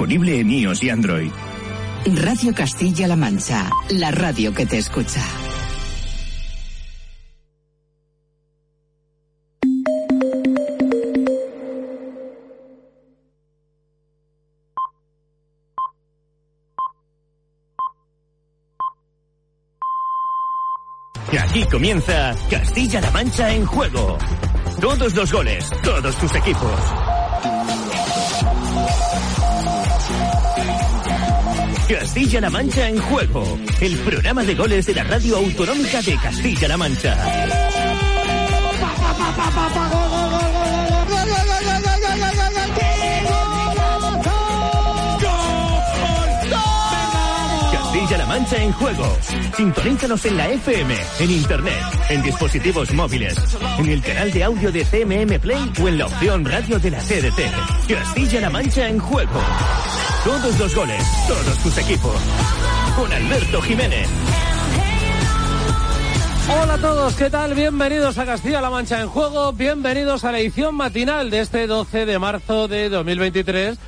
disponible en iOS y Android. Radio Castilla-La Mancha, la radio que te escucha. Y aquí comienza Castilla-La Mancha en juego. Todos los goles, todos tus equipos. Castilla-La Mancha en juego. El programa de goles de la radio autonómica de Castilla-La Mancha. Castilla-La Mancha en juego. Sintonízanos en la FM, en internet, en dispositivos móviles, en el canal de audio de CMM Play o en la opción radio de la CDT. Castilla-La Mancha en juego. Todos los goles, todos tus equipos. Con Alberto Jiménez. Hola a todos, ¿qué tal? Bienvenidos a Castilla-La Mancha en Juego, bienvenidos a la edición matinal de este 12 de marzo de 2023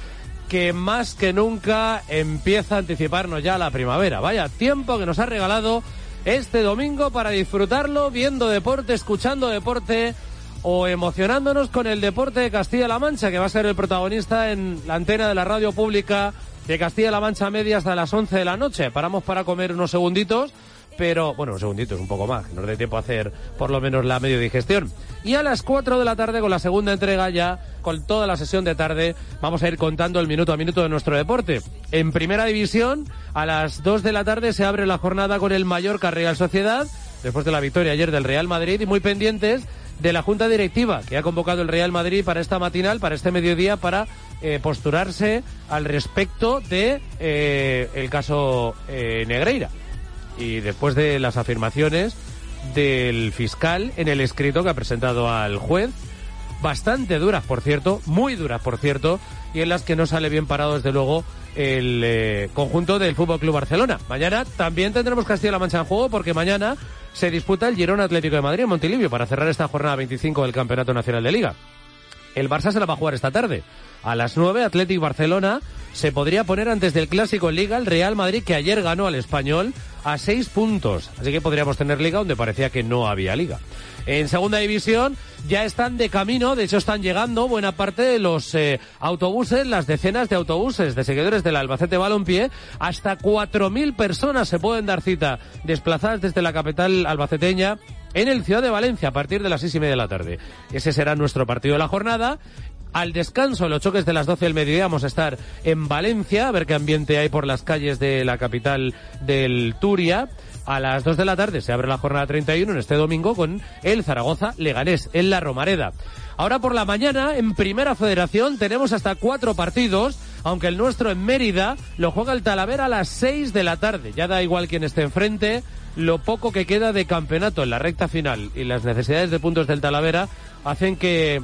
que más que nunca empieza a anticiparnos ya la primavera. Vaya tiempo que nos ha regalado este domingo para disfrutarlo viendo deporte, escuchando deporte o emocionándonos con el deporte de Castilla-La Mancha, que va a ser el protagonista en la antena de la radio pública de Castilla-La Mancha Media hasta las 11 de la noche. Paramos para comer unos segunditos pero bueno, un segundito, es un poco más, que nos dé tiempo a hacer por lo menos la medio digestión. Y a las 4 de la tarde, con la segunda entrega ya, con toda la sesión de tarde, vamos a ir contando el minuto a minuto de nuestro deporte. En primera división, a las 2 de la tarde se abre la jornada con el Mallorca Real Sociedad, después de la victoria ayer del Real Madrid, y muy pendientes de la Junta Directiva que ha convocado el Real Madrid para esta matinal, para este mediodía, para eh, posturarse al respecto de eh, el caso eh, Negreira. Y después de las afirmaciones del fiscal en el escrito que ha presentado al juez, bastante duras, por cierto, muy duras, por cierto, y en las que no sale bien parado, desde luego, el eh, conjunto del Fútbol Club Barcelona. Mañana también tendremos Castilla-La Mancha en juego, porque mañana se disputa el Girona Atlético de Madrid en Montilivio para cerrar esta jornada 25 del Campeonato Nacional de Liga. El Barça se la va a jugar esta tarde. A las 9, Atlético Barcelona se podría poner antes del clásico en Liga el Real Madrid, que ayer ganó al Español a seis puntos. Así que podríamos tener Liga donde parecía que no había Liga. En segunda división ya están de camino, de hecho están llegando buena parte de los eh, autobuses, las decenas de autobuses de seguidores del Albacete Balompié. Hasta 4.000 personas se pueden dar cita desplazadas desde la capital albaceteña en el Ciudad de Valencia a partir de las seis y media de la tarde. Ese será nuestro partido de la jornada. Al descanso, los choques de las 12 del mediodía, vamos a estar en Valencia, a ver qué ambiente hay por las calles de la capital del Turia. A las 2 de la tarde se abre la jornada 31 en este domingo con el Zaragoza Leganés en la Romareda. Ahora por la mañana, en Primera Federación, tenemos hasta cuatro partidos, aunque el nuestro en Mérida lo juega el Talavera a las 6 de la tarde. Ya da igual quien esté enfrente, lo poco que queda de campeonato en la recta final y las necesidades de puntos del Talavera hacen que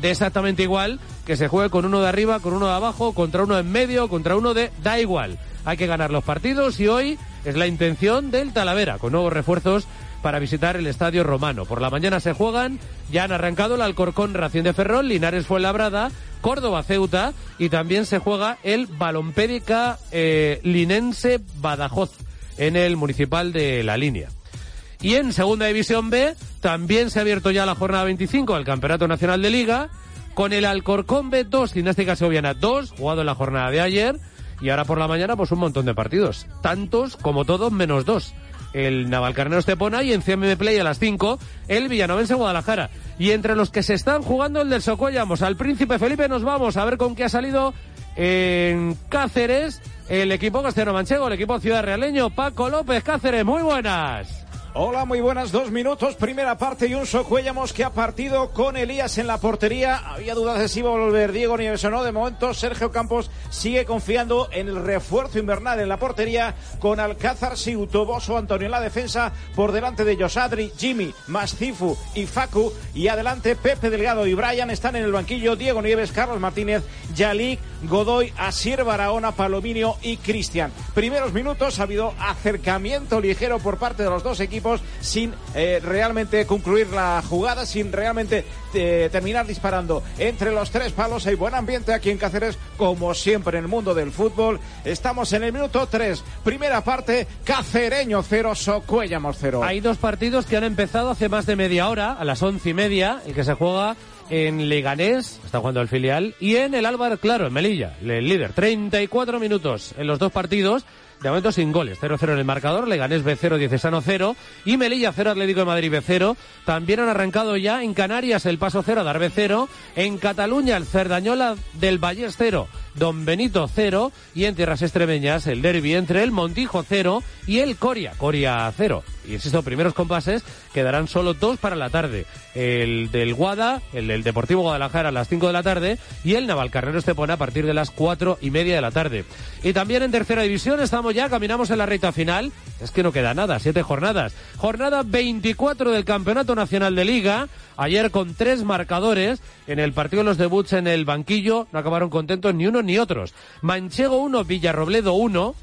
de exactamente igual que se juegue con uno de arriba, con uno de abajo, contra uno en medio, contra uno de... Da igual. Hay que ganar los partidos y hoy es la intención del Talavera, con nuevos refuerzos para visitar el Estadio Romano. Por la mañana se juegan, ya han arrancado el Alcorcón Racing de Ferrol, Linares fue labrada, Córdoba Ceuta y también se juega el Balompédica eh, Linense Badajoz en el Municipal de La Línea. Y en Segunda División B también se ha abierto ya la jornada 25 del Campeonato Nacional de Liga con el Alcorcón B2, Gimnástica Segoviana 2, jugado en la jornada de ayer. Y ahora por la mañana pues un montón de partidos, tantos como todos menos dos. El Navalcarnero Estepona y en CMB Play a las 5 el Villanovense Guadalajara. Y entre los que se están jugando el del Socollamos al Príncipe Felipe nos vamos a ver con qué ha salido en Cáceres el equipo castellano manchego, el equipo ciudad realeño. Paco López Cáceres, muy buenas. Hola, muy buenas, dos minutos, primera parte y un Socuellamos que ha partido con Elías en la portería. Había dudas de si iba a volver Diego Nieves o no. De momento, Sergio Campos sigue confiando en el refuerzo invernal en la portería con Alcázar, Siutoboso, Antonio en la defensa, por delante de Josadri, Jimmy, Mascifu y Facu. Y adelante, Pepe Delgado y Brian están en el banquillo. Diego Nieves, Carlos Martínez, Yalik, Godoy, Asier Barahona, Palominio y Cristian. Primeros minutos, ha habido acercamiento ligero por parte de los dos equipos equipos sin eh, realmente concluir la jugada, sin realmente eh, terminar disparando entre los tres palos. Hay buen ambiente aquí en Cáceres, como siempre en el mundo del fútbol. Estamos en el minuto 3, primera parte, Cacereño 0, Socuellamos 0. Hay dos partidos que han empezado hace más de media hora, a las once y media, el que se juega en Leganés, está jugando el filial, y en el Álvaro Claro, en Melilla, el líder. 34 minutos en los dos partidos. De momento sin goles. 0-0 en el marcador. Leganés B0, Diecesano 0. Y Melilla 0, Atlético de Madrid B0. También han arrancado ya en Canarias el paso 0, Dar B0. En Cataluña el Cerdañola del Vallés 0. Don Benito 0 y en tierras extremeñas el derby entre el Montijo 0 y el Coria, Coria 0. Y insisto, primeros compases quedarán solo dos para la tarde. El del Guada, el del Deportivo Guadalajara a las 5 de la tarde y el Navalcarnero Estepona a partir de las cuatro y media de la tarde. Y también en tercera división estamos ya, caminamos en la recta final. Es que no queda nada, siete jornadas. Jornada 24 del Campeonato Nacional de Liga. Ayer con tres marcadores en el partido de los debuts en el banquillo no acabaron contentos ni uno ni otros. Manchego 1, Villarrobledo 1.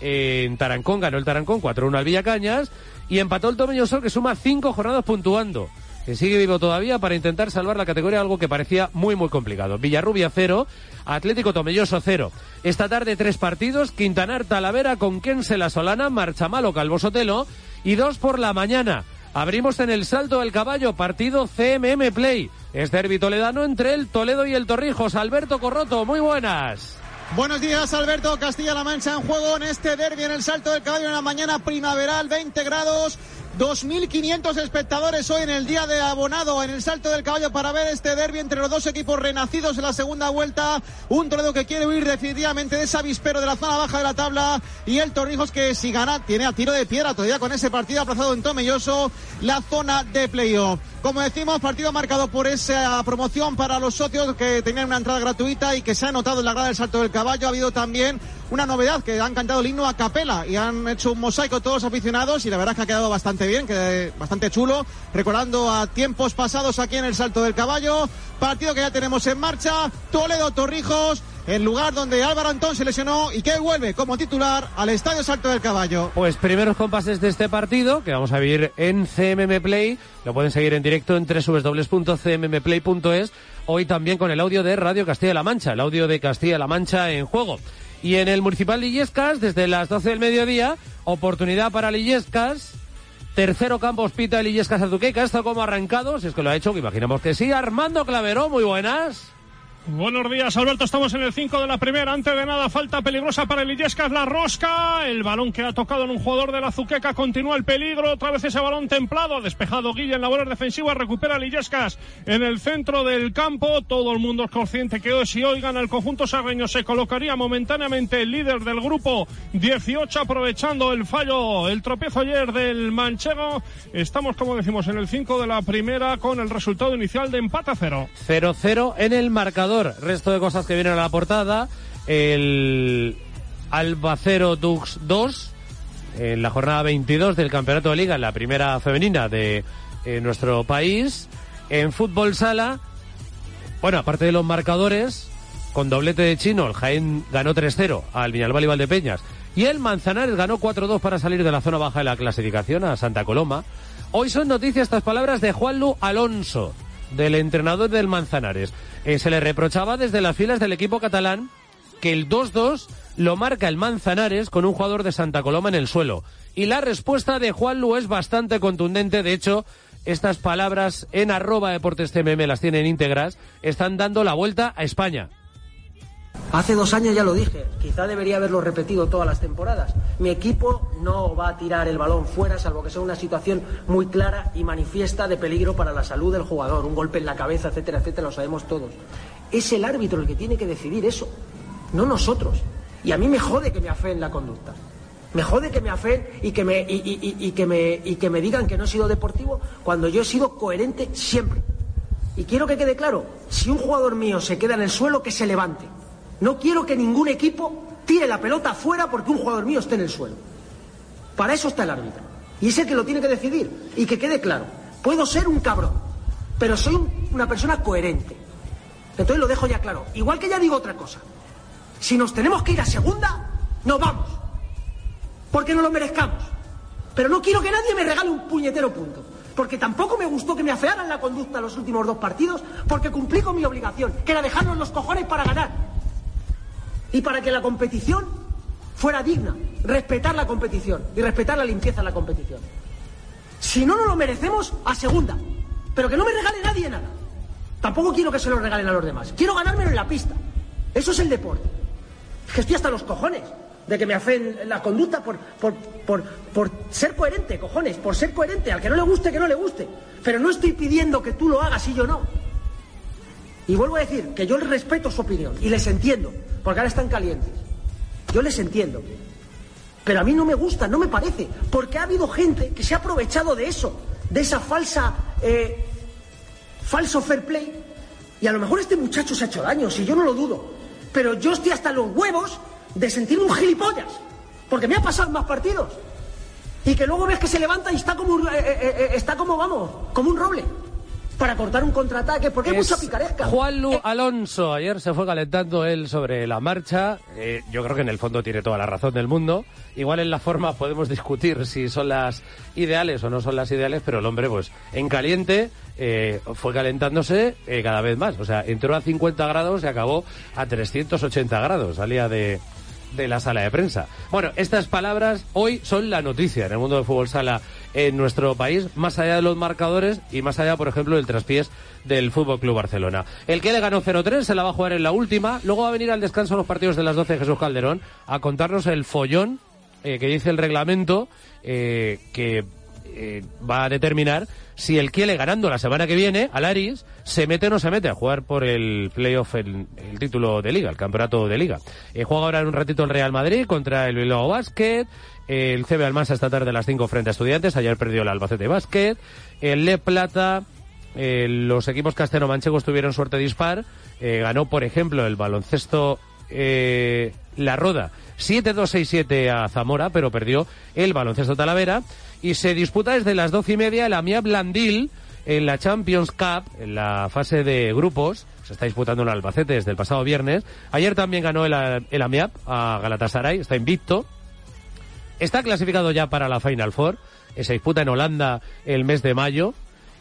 En Tarancón ganó el Tarancón 4-1 al Villacañas y empató el Tomelloso que suma cinco jornadas puntuando. Que sigue vivo todavía para intentar salvar la categoría, algo que parecía muy, muy complicado. Villarrubia 0, Atlético Tomelloso 0. Esta tarde tres partidos, Quintanar Talavera con Kense La Solana, Marchamalo Calvo Sotelo y dos por la mañana. Abrimos en el Salto del Caballo, partido CMM Play. Es derbi toledano entre el Toledo y el Torrijos. Alberto Corroto, muy buenas. Buenos días, Alberto. Castilla-La Mancha en juego en este derbi en el Salto del Caballo en la mañana primaveral, 20 grados. 2.500 espectadores hoy en el día de abonado en el Salto del Caballo para ver este derby entre los dos equipos renacidos en la segunda vuelta. Un Toledo que quiere huir definitivamente de ese avispero de la zona baja de la tabla y el Torrijos que si gana tiene a tiro de piedra todavía con ese partido aplazado en Tomelloso la zona de playoff. Como decimos, partido marcado por esa promoción para los socios que tenían una entrada gratuita y que se ha notado en la grada del Salto del Caballo. Ha habido también una novedad que han cantado el himno a capela y han hecho un mosaico todos los aficionados y la verdad es que ha quedado bastante bien, que bastante chulo, recordando a tiempos pasados aquí en el Salto del Caballo. Partido que ya tenemos en marcha, Toledo Torrijos el lugar donde Álvaro Antón se lesionó y que vuelve como titular al Estadio Salto del Caballo. Pues primeros compases de este partido que vamos a vivir en CMM Play. Lo pueden seguir en directo en www.cmmplay.es. Hoy también con el audio de Radio Castilla-La Mancha, el audio de Castilla-La Mancha en juego. Y en el Municipal de Illescas, desde las 12 del mediodía, oportunidad para Lillescas. Tercero campo hospital Lillescas Azuqueca. Esto como arrancado, si es que lo ha hecho, que imaginamos que sí. Armando Clavero, muy buenas. Buenos días, Alberto. Estamos en el 5 de la primera. Antes de nada, falta peligrosa para el Illescas. La rosca. El balón que ha tocado en un jugador de la Zuqueca. Continúa el peligro. Otra vez ese balón templado. Despejado Guilla en labores defensivas. Recupera Illescas en el centro del campo. Todo el mundo es consciente que hoy, si hoy gana el conjunto sarreño, se colocaría momentáneamente el líder del grupo 18, aprovechando el fallo, el tropiezo ayer del Manchego. Estamos, como decimos, en el 5 de la primera con el resultado inicial de empate a cero. 0-0 en el marcador. Resto de cosas que vienen a la portada. El Albacero Dux 2 en la jornada 22 del Campeonato de Liga, la primera femenina de eh, nuestro país. En fútbol sala, bueno, aparte de los marcadores, con doblete de chino, el Jaén ganó 3-0 al Viñalbal y Valdepeñas. Y el Manzanares ganó 4-2 para salir de la zona baja de la clasificación a Santa Coloma. Hoy son noticias estas palabras de Juanlu Alonso, del entrenador del Manzanares. Eh, se le reprochaba desde las filas del equipo catalán que el 2-2 lo marca el Manzanares con un jugador de Santa Coloma en el suelo. Y la respuesta de Juan Lu es bastante contundente. De hecho, estas palabras en arroba deportes CMM las tienen íntegras. Están dando la vuelta a España. Hace dos años ya lo dije, quizá debería haberlo repetido todas las temporadas. Mi equipo no va a tirar el balón fuera, salvo que sea una situación muy clara y manifiesta de peligro para la salud del jugador, un golpe en la cabeza, etcétera, etcétera, lo sabemos todos. Es el árbitro el que tiene que decidir eso, no nosotros. Y a mí me jode que me afeen la conducta. Me jode que me afeen y que me, y, que me, y que me digan que no he sido deportivo cuando yo he sido coherente siempre. Y quiero que quede claro, si un jugador mío se queda en el suelo, que se levante. No quiero que ningún equipo tire la pelota fuera porque un jugador mío esté en el suelo. Para eso está el árbitro. Y es el que lo tiene que decidir. Y que quede claro. Puedo ser un cabrón, pero soy una persona coherente. Entonces lo dejo ya claro. Igual que ya digo otra cosa. Si nos tenemos que ir a segunda, nos vamos. Porque no lo merezcamos. Pero no quiero que nadie me regale un puñetero punto. Porque tampoco me gustó que me afearan la conducta los últimos dos partidos, porque cumplí con mi obligación, que era dejarnos los cojones para ganar. Y para que la competición fuera digna, respetar la competición y respetar la limpieza de la competición. Si no nos lo merecemos, a segunda. Pero que no me regale nadie nada. Tampoco quiero que se lo regalen a los demás. Quiero ganármelo en la pista. Eso es el deporte. Es que estoy hasta los cojones de que me afeen la conducta por, por, por, por ser coherente, cojones, por ser coherente. Al que no le guste, que no le guste. Pero no estoy pidiendo que tú lo hagas y yo no. Y vuelvo a decir que yo les respeto su opinión y les entiendo, porque ahora están calientes. Yo les entiendo. Pero a mí no me gusta, no me parece, porque ha habido gente que se ha aprovechado de eso, de esa falsa, eh, falso fair play. Y a lo mejor este muchacho se ha hecho daño, si yo no lo dudo. Pero yo estoy hasta los huevos de sentirme un gilipollas, porque me ha pasado en más partidos. Y que luego ves que se levanta y está como, un- eh, eh, eh, está como, vamos, como un roble, para cortar un contraataque, porque hay Es mucha picaresca. Juanlu Alonso, ayer se fue calentando él sobre la marcha. Eh, yo creo que en el fondo tiene toda la razón del mundo. Igual en la forma podemos discutir si son las ideales o no son las ideales, pero el hombre, pues, en caliente, eh, fue calentándose eh, cada vez más. O sea, entró a 50 grados y acabó a 380 grados. Salía de, de la sala de prensa. Bueno, estas palabras hoy son la noticia en el mundo del fútbol sala en nuestro país, más allá de los marcadores y más allá, por ejemplo, del traspiés del Fútbol Club Barcelona. El que le ganó 0-3 se la va a jugar en la última, luego va a venir al descanso los partidos de las 12 Jesús Calderón a contarnos el follón eh, que dice el reglamento eh, que eh, va a determinar si el Kiele ganando la semana que viene al Aris se mete o no se mete a jugar por el playoff, el, título de liga, el campeonato de liga. Eh, juega ahora en un ratito el Real Madrid contra el Bilbao Basket, el CB Almansa esta tarde a las 5 frente a Estudiantes, ayer perdió el Albacete Basket, el Le Plata, eh, los equipos castelo-manchegos tuvieron suerte dispar, eh, ganó por ejemplo el baloncesto eh, La Roda. 7-2-6-7 a Zamora, pero perdió el baloncesto Talavera. Y se disputa desde las doce y media el AMIA Blandil en la Champions Cup, en la fase de grupos. Se está disputando en Albacete desde el pasado viernes. Ayer también ganó el, el AMIAP a Galatasaray, está invicto. Está clasificado ya para la Final Four. eh, Se disputa en Holanda el mes de mayo.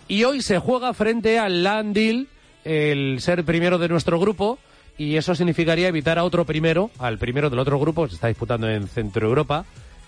Y hoy se juega frente al Landil, el ser primero de nuestro grupo. Y eso significaría evitar a otro primero, al primero del otro grupo, se está disputando en Centro Europa,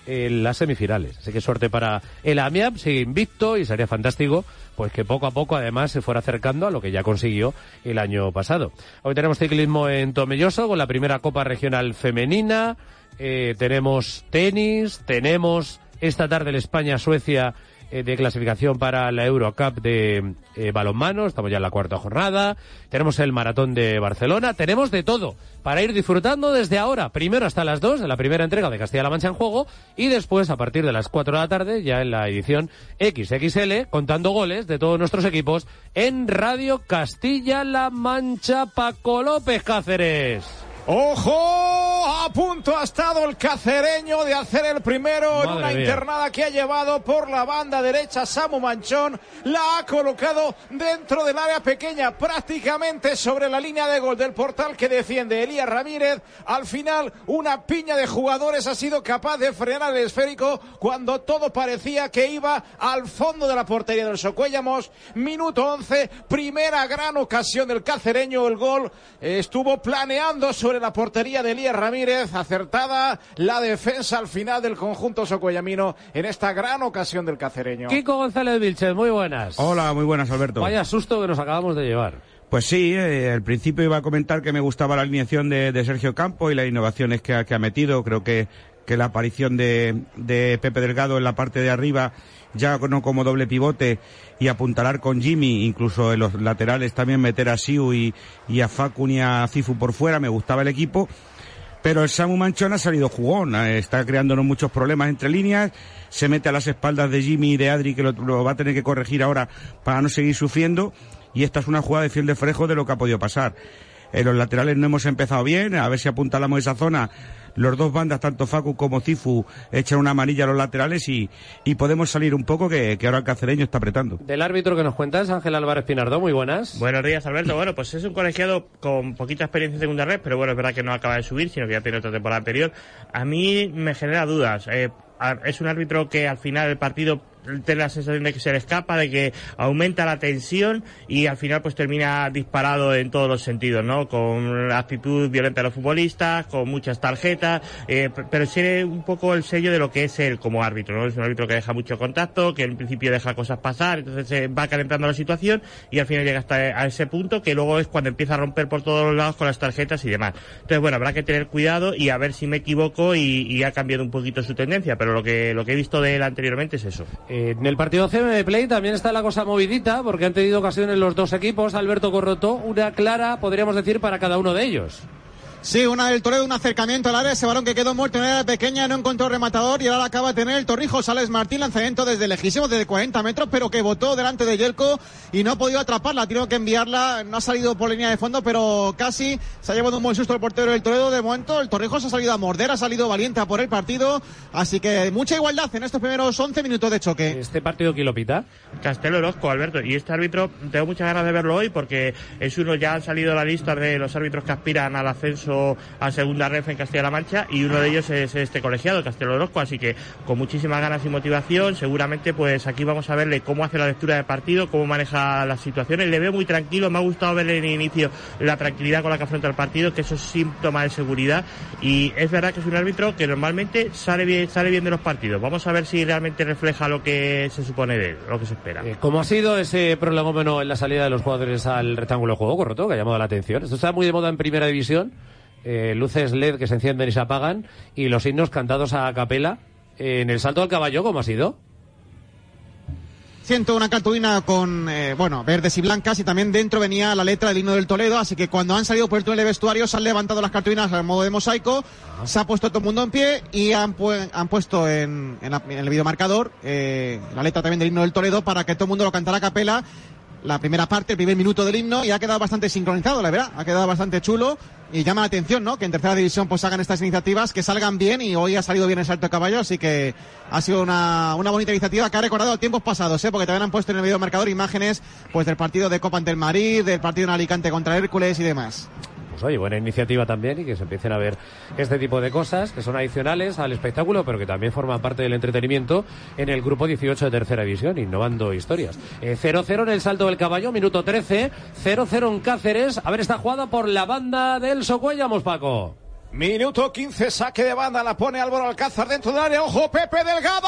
en las semifinales. Así que suerte para el AMIAP, sigue invicto y sería fantástico pues que poco a poco además se fuera acercando a lo que ya consiguió el año pasado. Hoy tenemos ciclismo en Tomelloso con la primera Copa Regional Femenina, eh, tenemos tenis, tenemos esta tarde el España-Suecia de clasificación para la Eurocup de eh, balonmano, estamos ya en la cuarta jornada, tenemos el maratón de Barcelona, tenemos de todo para ir disfrutando desde ahora, primero hasta las 2 de la primera entrega de Castilla-La Mancha en juego y después a partir de las 4 de la tarde ya en la edición XXL contando goles de todos nuestros equipos en Radio Castilla-La Mancha. Paco López Cáceres. ¡Ojo! A punto ha estado el cacereño de hacer el primero en una mía. internada que ha llevado por la banda derecha Samu Manchón. La ha colocado dentro del área pequeña, prácticamente sobre la línea de gol del portal que defiende Elías Ramírez. Al final, una piña de jugadores ha sido capaz de frenar el esférico cuando todo parecía que iba al fondo de la portería del Socuellamos. Minuto 11, primera gran ocasión del cacereño. El gol estuvo planeando sobre la portería de Elías Ramírez. Acertada la defensa al final del conjunto socuellamino en esta gran ocasión del cacereño. Kiko González Vilches, muy buenas. Hola, muy buenas, Alberto. Vaya susto que nos acabamos de llevar. Pues sí, eh, al principio iba a comentar que me gustaba la alineación de, de Sergio Campo y las innovaciones que ha, que ha metido. Creo que, que la aparición de, de Pepe Delgado en la parte de arriba, ya no como doble pivote, y apuntalar con Jimmy, incluso en los laterales también meter a Siu y, y a Facun y a Cifu por fuera, me gustaba el equipo. Pero el Samu Manchón ha salido jugón, eh, está creándonos muchos problemas entre líneas, se mete a las espaldas de Jimmy y de Adri, que lo, va a tener que corregir ahora para no seguir sufriendo, y esta es una jugada de fiel de frejo de lo que ha podido pasar. En los laterales no hemos empezado bien, a ver si apuntalamos esa zona. Los dos bandas, tanto Facu como Cifu, echan una manilla a los laterales y, y podemos salir un poco que, que ahora el cacereño está apretando. Del árbitro que nos cuentas, Ángel Álvarez Pinardo, muy buenas. Buenos días, Alberto. Bueno, pues es un colegiado con poquita experiencia en segunda red, pero bueno, es verdad que no acaba de subir, sino que ya tiene otra temporada anterior. A mí me genera dudas. Eh, es un árbitro que al final del partido tiene la sensación de que se le escapa, de que aumenta la tensión y al final pues termina disparado en todos los sentidos, ¿no? Con actitud violenta de los futbolistas, con muchas tarjetas, eh, pero tiene un poco el sello de lo que es él como árbitro, ¿no? Es un árbitro que deja mucho contacto, que en principio deja cosas pasar, entonces se va calentando la situación y al final llega hasta a ese punto que luego es cuando empieza a romper por todos los lados con las tarjetas y demás. Entonces, bueno, habrá que tener cuidado y a ver si me equivoco y, y ha cambiado un poquito su tendencia, pero lo que, lo que he visto de él anteriormente es eso. En el partido CM Play también está la cosa movidita porque han tenido ocasiones los dos equipos. Alberto Corrotó, una clara, podríamos decir, para cada uno de ellos. Sí, una del Toledo, un acercamiento al área, ese balón que quedó muerto en área pequeña, no encontró rematador y ahora acaba de tener el Torrijos Sales Martín, lanzamiento desde lejísimo, desde 40 metros, pero que botó delante de Yelko y no ha podido atraparla, tiene que enviarla, no ha salido por línea de fondo, pero casi se ha llevado un buen susto el portero del Toledo. De momento, el Torrijos ha salido a morder, ha salido valiente a por el partido, así que mucha igualdad en estos primeros 11 minutos de choque. ¿Este partido quién lo pita? Castelo Orozco, Alberto, y este árbitro tengo muchas ganas de verlo hoy porque es uno, ya han salido la lista de los árbitros que aspiran al ascenso a segunda ref en Castilla-La Mancha y uno de ellos es este colegiado, Castelo Orozco, así que con muchísimas ganas y motivación, seguramente pues aquí vamos a verle cómo hace la lectura de partido, cómo maneja las situaciones, le veo muy tranquilo, me ha gustado verle en el inicio la tranquilidad con la que afronta el partido, que eso es síntoma de seguridad y es verdad que es un árbitro que normalmente sale bien, sale bien de los partidos, vamos a ver si realmente refleja lo que se supone de él, lo que se espera. Eh, ¿Cómo ha sido ese prolegómeno en la salida de los jugadores al rectángulo de juego, correcto? Que ha llamado la atención. Esto está muy de moda en primera división eh, luces LED que se encienden y se apagan y los himnos cantados a capela. en el salto al caballo, ¿cómo ha sido? Siento una cartulina con, eh, bueno, verdes y blancas y también dentro venía la letra del himno del Toledo, así que cuando han salido por el túnel de vestuario se han levantado las cartulinas al modo de mosaico, se ha puesto todo el mundo en pie y han, han puesto en, en, el videomarcador eh, la letra también del himno del Toledo para que todo el mundo lo cantara a capela la primera parte, el primer minuto del himno y ha quedado bastante sincronizado, la verdad, ha quedado bastante chulo y llama la atención, ¿no? Que en tercera división pues hagan estas iniciativas, que salgan bien y hoy ha salido bien el salto de caballo, así que ha sido una, una bonita iniciativa que ha recordado tiempos pasados, ¿eh? Porque también han puesto en el video marcador imágenes pues del partido de Copa ante el Madrid, del partido en Alicante contra Hércules y demás pues oye, buena iniciativa también y que se empiecen a ver este tipo de cosas que son adicionales al espectáculo, pero que también forman parte del entretenimiento en el grupo 18 de tercera división, innovando historias. 0-0 eh, en el salto del caballo, minuto 13, 0-0 en Cáceres. A ver, está jugada por la banda del Socuellamos, Paco. Minuto 15, saque de banda, la pone Álvaro Alcázar dentro del área. Ojo, Pepe Delgado.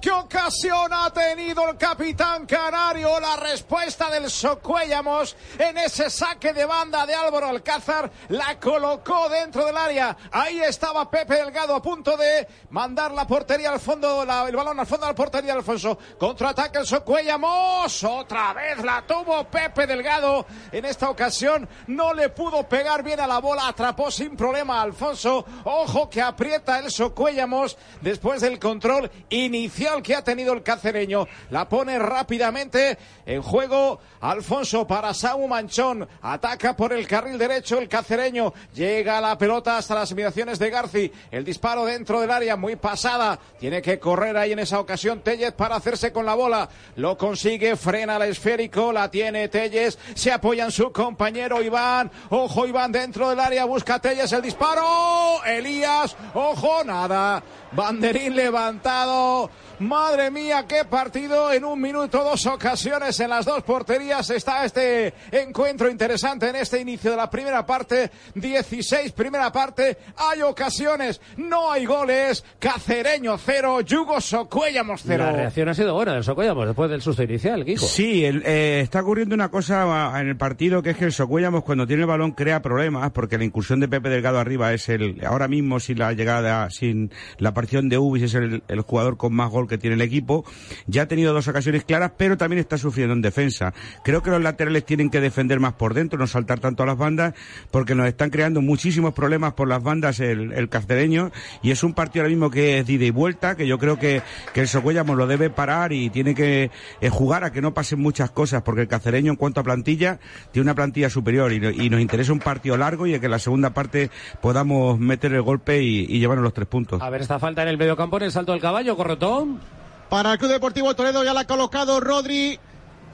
¿Qué ocasión ha tenido el capitán canario? La respuesta del Socuellamos en ese saque de banda de Álvaro Alcázar la colocó dentro del área. Ahí estaba Pepe Delgado a punto de mandar la portería al fondo, el balón al fondo de la portería de Alfonso. Contraataque el Socuellamos. Otra vez la tuvo Pepe Delgado. En esta ocasión no le pudo pegar bien a la bola, atrapó sin problema Alfonso. Ojo que aprieta el Socuellamos después del control inicial que ha tenido el cacereño. La pone rápidamente en juego Alfonso para Samu Manchón. Ataca por el carril derecho el cacereño. Llega la pelota hasta las inmediaciones de Garci. El disparo dentro del área muy pasada. Tiene que correr ahí en esa ocasión Tellez para hacerse con la bola. Lo consigue, frena el esférico. La tiene Telles. Se apoya en su compañero Iván. Ojo Iván dentro del área. Busca Telles el disparo. Elías. Ojo, nada. Banderín levantado. Madre mía, qué partido en un minuto, dos ocasiones en las dos porterías. Está este encuentro interesante en este inicio de la primera parte. 16, primera parte. Hay ocasiones, no hay goles. Cacereño cero, Yugo Socuellamos cero. La reacción ha sido buena del Socuellamos después del susto inicial, Kiko. Sí, eh, está ocurriendo una cosa en el partido que es que el Socuellamos cuando tiene el balón crea problemas porque la incursión de Pepe Delgado arriba es el, ahora mismo sin la llegada, sin la aparición de Ubis es el, el jugador con más gol tiene el equipo. Ya ha tenido dos ocasiones claras, pero también está sufriendo en defensa. Creo que los laterales tienen que defender más por dentro, no saltar tanto a las bandas, porque nos están creando muchísimos problemas por las bandas el, el cacereño. Y es un partido ahora mismo que es de ida y vuelta, que yo creo que, que el Socuellamos lo debe parar y tiene que eh, jugar a que no pasen muchas cosas, porque el cacereño en cuanto a plantilla tiene una plantilla superior y, y nos interesa un partido largo y que en la segunda parte podamos meter el golpe y, llevarnos los tres puntos. A ver esta falta en el medio campo en el salto del caballo, corretón. Para el Club Deportivo Toledo ya la ha colocado Rodri.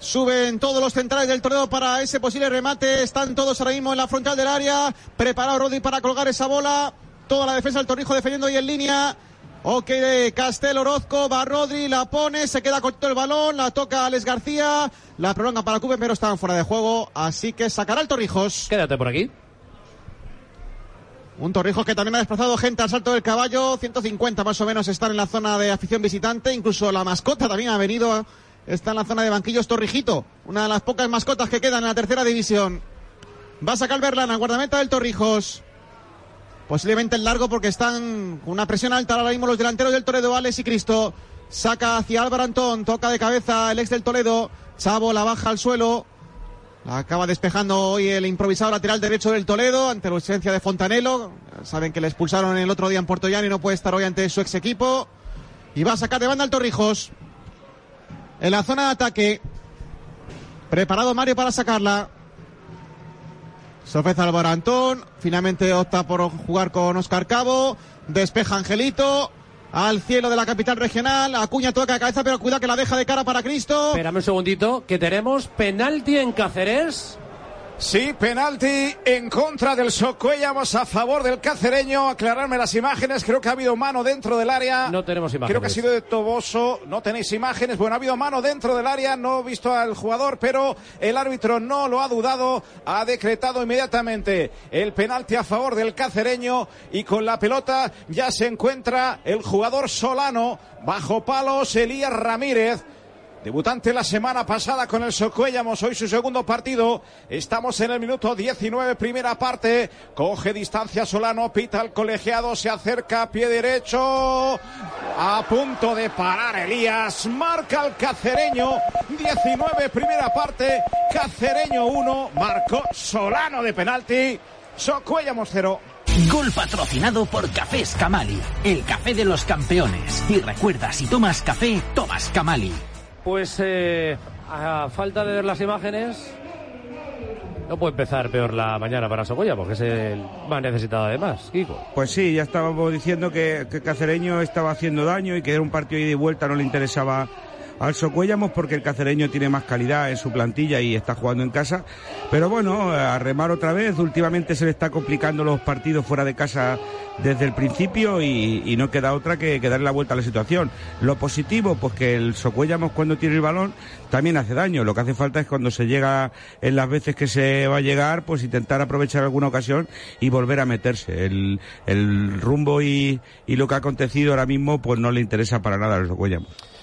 Suben todos los centrales del Toledo para ese posible remate. Están todos ahora mismo en la frontal del área. Preparado Rodri para colgar esa bola. Toda la defensa del Torrijo defendiendo ahí en línea. Ok de Castel Orozco, va Rodri, la pone, se queda corto el balón, la toca Alex García, la prolonga para Cube, pero estaban fuera de juego, así que sacará el Torrijos. Quédate por aquí. Un Torrijos que también ha desplazado gente al salto del caballo, 150 más o menos están en la zona de afición visitante, incluso la mascota también ha venido, está en la zona de banquillos Torrijito, una de las pocas mascotas que quedan en la tercera división. Va a sacar Berlana, guardameta del Torrijos. Posiblemente el largo porque están con una presión alta ahora mismo los delanteros del Toledo, Alex y Cristo. Saca hacia Álvaro Antón, toca de cabeza el ex del Toledo. Chavo la baja al suelo. Acaba despejando hoy el improvisado lateral derecho del Toledo ante la ausencia de Fontanelo. Saben que le expulsaron el otro día en Puerto Llano y no puede estar hoy ante su ex equipo. Y va a sacar de banda al Torrijos. En la zona de ataque. Preparado Mario para sacarla. Se ofrece Antón. Finalmente opta por jugar con Oscar Cabo. Despeja Angelito. Al cielo de la capital regional. Acuña toca de cabeza, pero cuida que la deja de cara para Cristo. Espérame un segundito, que tenemos penalti en Cáceres. Sí, penalti en contra del Socuellamos a favor del cacereño. Aclararme las imágenes. Creo que ha habido mano dentro del área. No tenemos imágenes. Creo que ha sido de Toboso. No tenéis imágenes. Bueno, ha habido mano dentro del área. No he visto al jugador, pero el árbitro no lo ha dudado. Ha decretado inmediatamente el penalti a favor del cacereño. Y con la pelota ya se encuentra el jugador Solano. Bajo palos, Elías Ramírez. Debutante la semana pasada con el Socuellamos, hoy su segundo partido. Estamos en el minuto 19, primera parte. Coge distancia Solano, pita al colegiado, se acerca a pie derecho. A punto de parar Elías. Marca el cacereño. 19, primera parte. Cacereño 1. Marcó Solano de penalti. Socuellamos 0. Gol patrocinado por Café Camali, el café de los campeones. Y recuerda, si tomas café, tomas Camali. Pues eh, a falta de ver las imágenes, no puede empezar peor la mañana para Socoya, porque es el más necesitado además, Kiko. Pues sí, ya estábamos diciendo que, que Cacereño estaba haciendo daño y que era un partido ida y vuelta, no le interesaba al Socuellamos porque el cacereño tiene más calidad en su plantilla y está jugando en casa. Pero bueno, a remar otra vez, últimamente se le está complicando los partidos fuera de casa desde el principio y, no queda otra que, darle la vuelta a la situación. Lo positivo, pues que el Socuellamos cuando tiene el balón también hace daño. Lo que hace falta es cuando se llega en las veces que se va a llegar, pues intentar aprovechar alguna ocasión y volver a meterse. El, rumbo y, y lo que ha acontecido ahora mismo, pues no le interesa para nada al Socuellamos.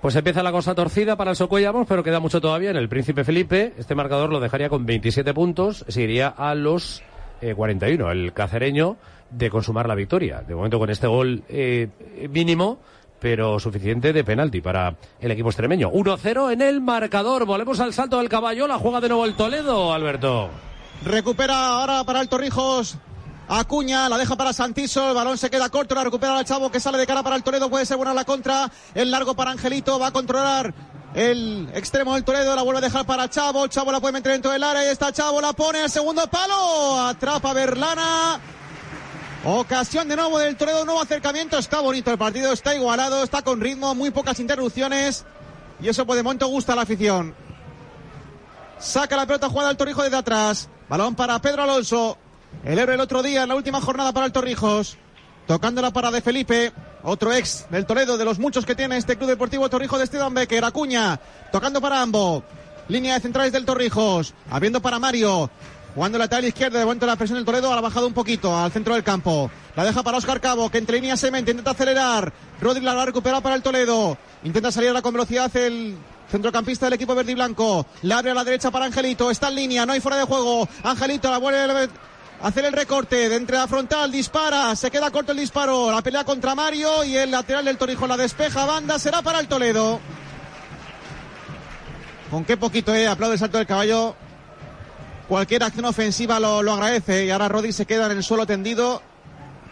Pues empieza la cosa torcida para el Socuellamos, pero queda mucho todavía en el Príncipe Felipe. Este marcador lo dejaría con 27 puntos, se iría a los eh, 41. El cacereño de consumar la victoria. De momento con este gol eh, mínimo, pero suficiente de penalti para el equipo extremeño. 1-0 en el marcador. Volvemos al salto del caballo. La juega de nuevo el Toledo, Alberto. Recupera ahora para el Torrijos. Acuña, la deja para Santiso, el balón se queda corto, la recupera el Chavo que sale de cara para el Toledo, puede ser buena la contra, el largo para Angelito, va a controlar el extremo del Toledo, la vuelve a dejar para Chavo, Chavo la puede meter dentro del área, y está Chavo, la pone al segundo palo, atrapa Berlana. Ocasión de nuevo del Toledo, nuevo acercamiento, está bonito el partido, está igualado, está con ritmo, muy pocas interrupciones y eso por de momento gusta a la afición. Saca la pelota jugada al Torrijos desde atrás, balón para Pedro Alonso, el héroe el otro día en la última jornada para el Torrijos. Tocando la para de Felipe. Otro ex del Toledo, de los muchos que tiene este Club Deportivo Torrijos de Esteban Becker. Acuña. Tocando para ambos. Línea de centrales del Torrijos. Abriendo para Mario. Jugando lateral izquierda, de momento la presión del Toledo ha bajado un poquito al centro del campo. La deja para Oscar Cabo, que entre líneas se mete, intenta acelerar. Rodri la va a recuperar para el Toledo. Intenta salir con velocidad el centrocampista del equipo verde y blanco. La abre a la derecha para Angelito. Está en línea, no hay fuera de juego. Angelito la vuelve hacer el recorte de entre la frontal, dispara, se queda corto el disparo, la pelea contra Mario y el lateral del Torijo la despeja, banda, será para el Toledo. Con qué poquito, eh, aplaude el salto del caballo. Cualquier acción ofensiva lo, lo agradece y ahora Rodri se queda en el suelo tendido,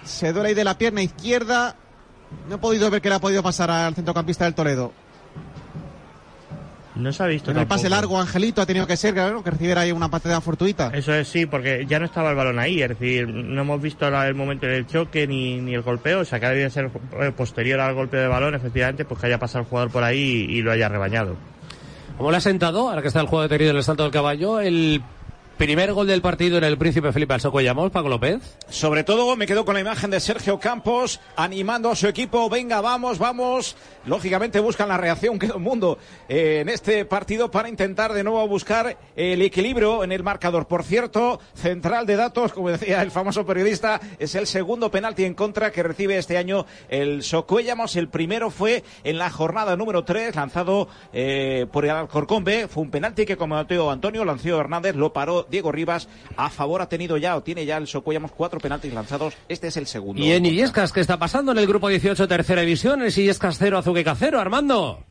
se duele ahí de la pierna izquierda. No he podido ver qué le ha podido pasar al centrocampista del Toledo. No se ha visto. En el pase largo, Angelito ha tenido que ser, claro, que recibiera ahí una patada fortuita. Eso es, sí, porque ya no estaba el balón ahí, es decir, no hemos visto el momento del choque ni, ni el golpeo, o sea, que ha debido ser posterior al golpe de balón, efectivamente, pues que haya pasado el jugador por ahí y, y lo haya rebañado. ¿Cómo le ha sentado, ahora que está el juego detenido en el salto del caballo, el Primer gol del partido en el Príncipe Felipe al Socuellamos, Paco López. Sobre todo me quedo con la imagen de Sergio Campos animando a su equipo. Venga, vamos, vamos. Lógicamente buscan la reacción que el mundo eh, en este partido para intentar de nuevo buscar el equilibrio en el marcador. Por cierto, central de datos, como decía el famoso periodista, es el segundo penalti en contra que recibe este año el Socuellamos. El primero fue en la jornada número 3, lanzado eh, por el Alcorcón. Fue un penalti que cometió Antonio Lancio Hernández, lo paró Diego Rivas a favor ha tenido ya o tiene ya el Socuellamos cuatro penaltis lanzados. Este es el segundo. ¿Y en Illescas qué está pasando en el grupo 18 tercera división? ¿Es Illescas 0, Azuqueca 0, Armando?